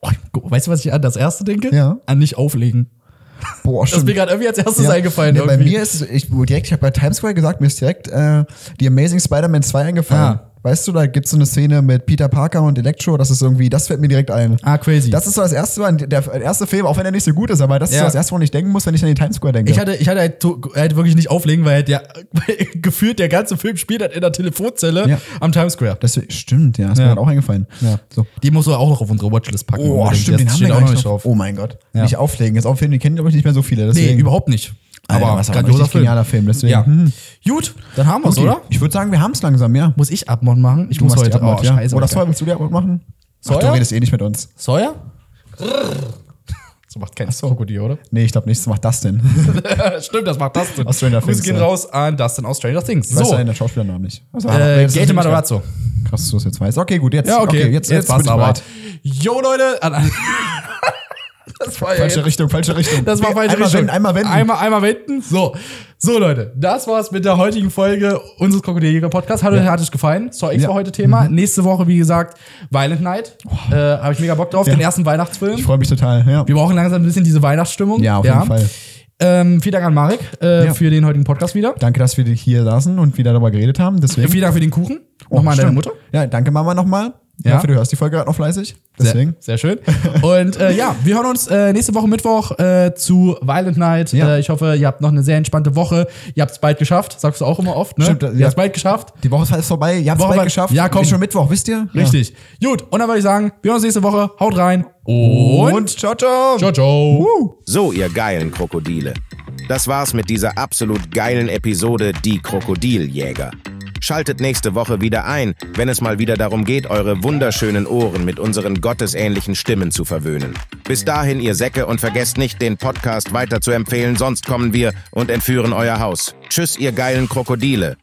Oh, weißt du, was ich an das erste denke? Ja. An nicht auflegen. Boah, Das ist mir gerade irgendwie als erstes Ja. eingefallen. Nee, bei mir ist es, ich, direkt, ich habe bei Times Square gesagt, mir ist direkt äh, die Amazing Spider-Man 2 eingefallen. Ah. Weißt du, da gibt es so eine Szene mit Peter Parker und Electro, das ist irgendwie, das fällt mir direkt ein. ah, crazy. Das ist so das erste Mal, der erste Film, auch wenn er nicht so gut ist, aber das ist Ja. so das erste, woran ich denken muss, wenn ich an den Times Square denke. ich hatte, ich hatte halt, halt wirklich nicht auflegen, weil halt der, gefühlt der ganze Film spielt halt in der Telefonzelle Ja. am Times Square. das stimmt, ja, ist mir Ja. gerade auch eingefallen. Ja. So. Die musst du auch noch auf unsere Watchlist packen. Oh, stimmt, den haben wir auch noch nicht drauf. drauf. Oh mein Gott. Nicht auflegen. Ist auch ein Film, den kennen, glaube ich, nicht mehr so viele. Nee, Deswegen. überhaupt nicht. Alter, Aber ein grandioser richtig genialer Film. Deswegen. Ja. Hm. Gut, dann haben wir's, Okay. oder? Ich würde sagen, wir haben es langsam, ja. Muss ich Abmod machen? Ich Du muss heute. Abmod, oh, ja. scheiße. Oder Alter. Sawyer, willst du die Abmod machen? Ach, du Sawyer? redest eh nicht mit uns. Sawyer? So macht kein Krokodil, oder? Nee, ich glaube nicht, das macht das denn. Stimmt, das macht Dustin. Aus Stranger Grüße Things, gehen ja. raus an Dustin aus Stranger Things. Ich weiß So, ja den Schauspielernamen nicht. Also, äh, nicht Matarazzo. Krass, dass du es jetzt weißt. Okay, gut, jetzt. Ja, okay, jetzt, jetzt, passt bin ich aber. bereit. Jo, Leute. An, an, das war ja Falsche jetzt- Richtung, falsche Richtung. Das war falsche einmal Richtung. Wenden, einmal wenden. Einmal, einmal wenden. So. So, Leute. Das war's mit der heutigen Folge unseres Krokodiljäger Podcasts. Hat, hat euch gefallen? Saw X Ja. war heute Thema. Nächste Woche, wie gesagt, Violent Night. Äh, Habe ich mega Bock drauf. Ja. Den ersten Weihnachtsfilm. Ich freue mich total, ja. Wir brauchen langsam ein bisschen diese Weihnachtsstimmung. Ja, auf jeden Fall. Ähm, vielen Dank an Marek äh, Ja. für den heutigen Podcast wieder. Danke, dass wir hier saßen und wieder darüber geredet haben. Deswegen. Vielen Dank für den Kuchen. Nochmal an deine. Mutter. Ja, danke Mama nochmal. Ich Ja. hoffe, du hörst die Folge gerade noch fleißig. Deswegen. Sehr, sehr schön. Und äh, ja, wir hören uns äh, nächste Woche Mittwoch äh, zu Violent Night. Ja. Äh, ich hoffe, ihr habt noch eine sehr entspannte Woche. Ihr habt es bald geschafft, sagst du auch immer oft, ne? Stimmt, ihr ja. habt es bald geschafft. Die Woche ist vorbei. Ihr habt es Woche bald war- geschafft. Ja, komm. Ist schon Mittwoch, wisst ihr? Richtig. Gut, und dann würde ich sagen, wir hören uns nächste Woche. Haut rein. Ja. Und, Und ciao, ciao. ciao, ciao. So, ihr geilen Krokodile. Das war's mit dieser absolut geilen Episode Die Krokodiljäger. Schaltet nächste Woche wieder ein, wenn es mal wieder darum geht, eure wunderschönen Ohren mit unseren gottesähnlichen Stimmen zu verwöhnen. Bis dahin, ihr Säcke, und vergesst nicht, den Podcast weiter zu empfehlen, sonst kommen wir und entführen euer Haus. Tschüss, ihr geilen Krokodile.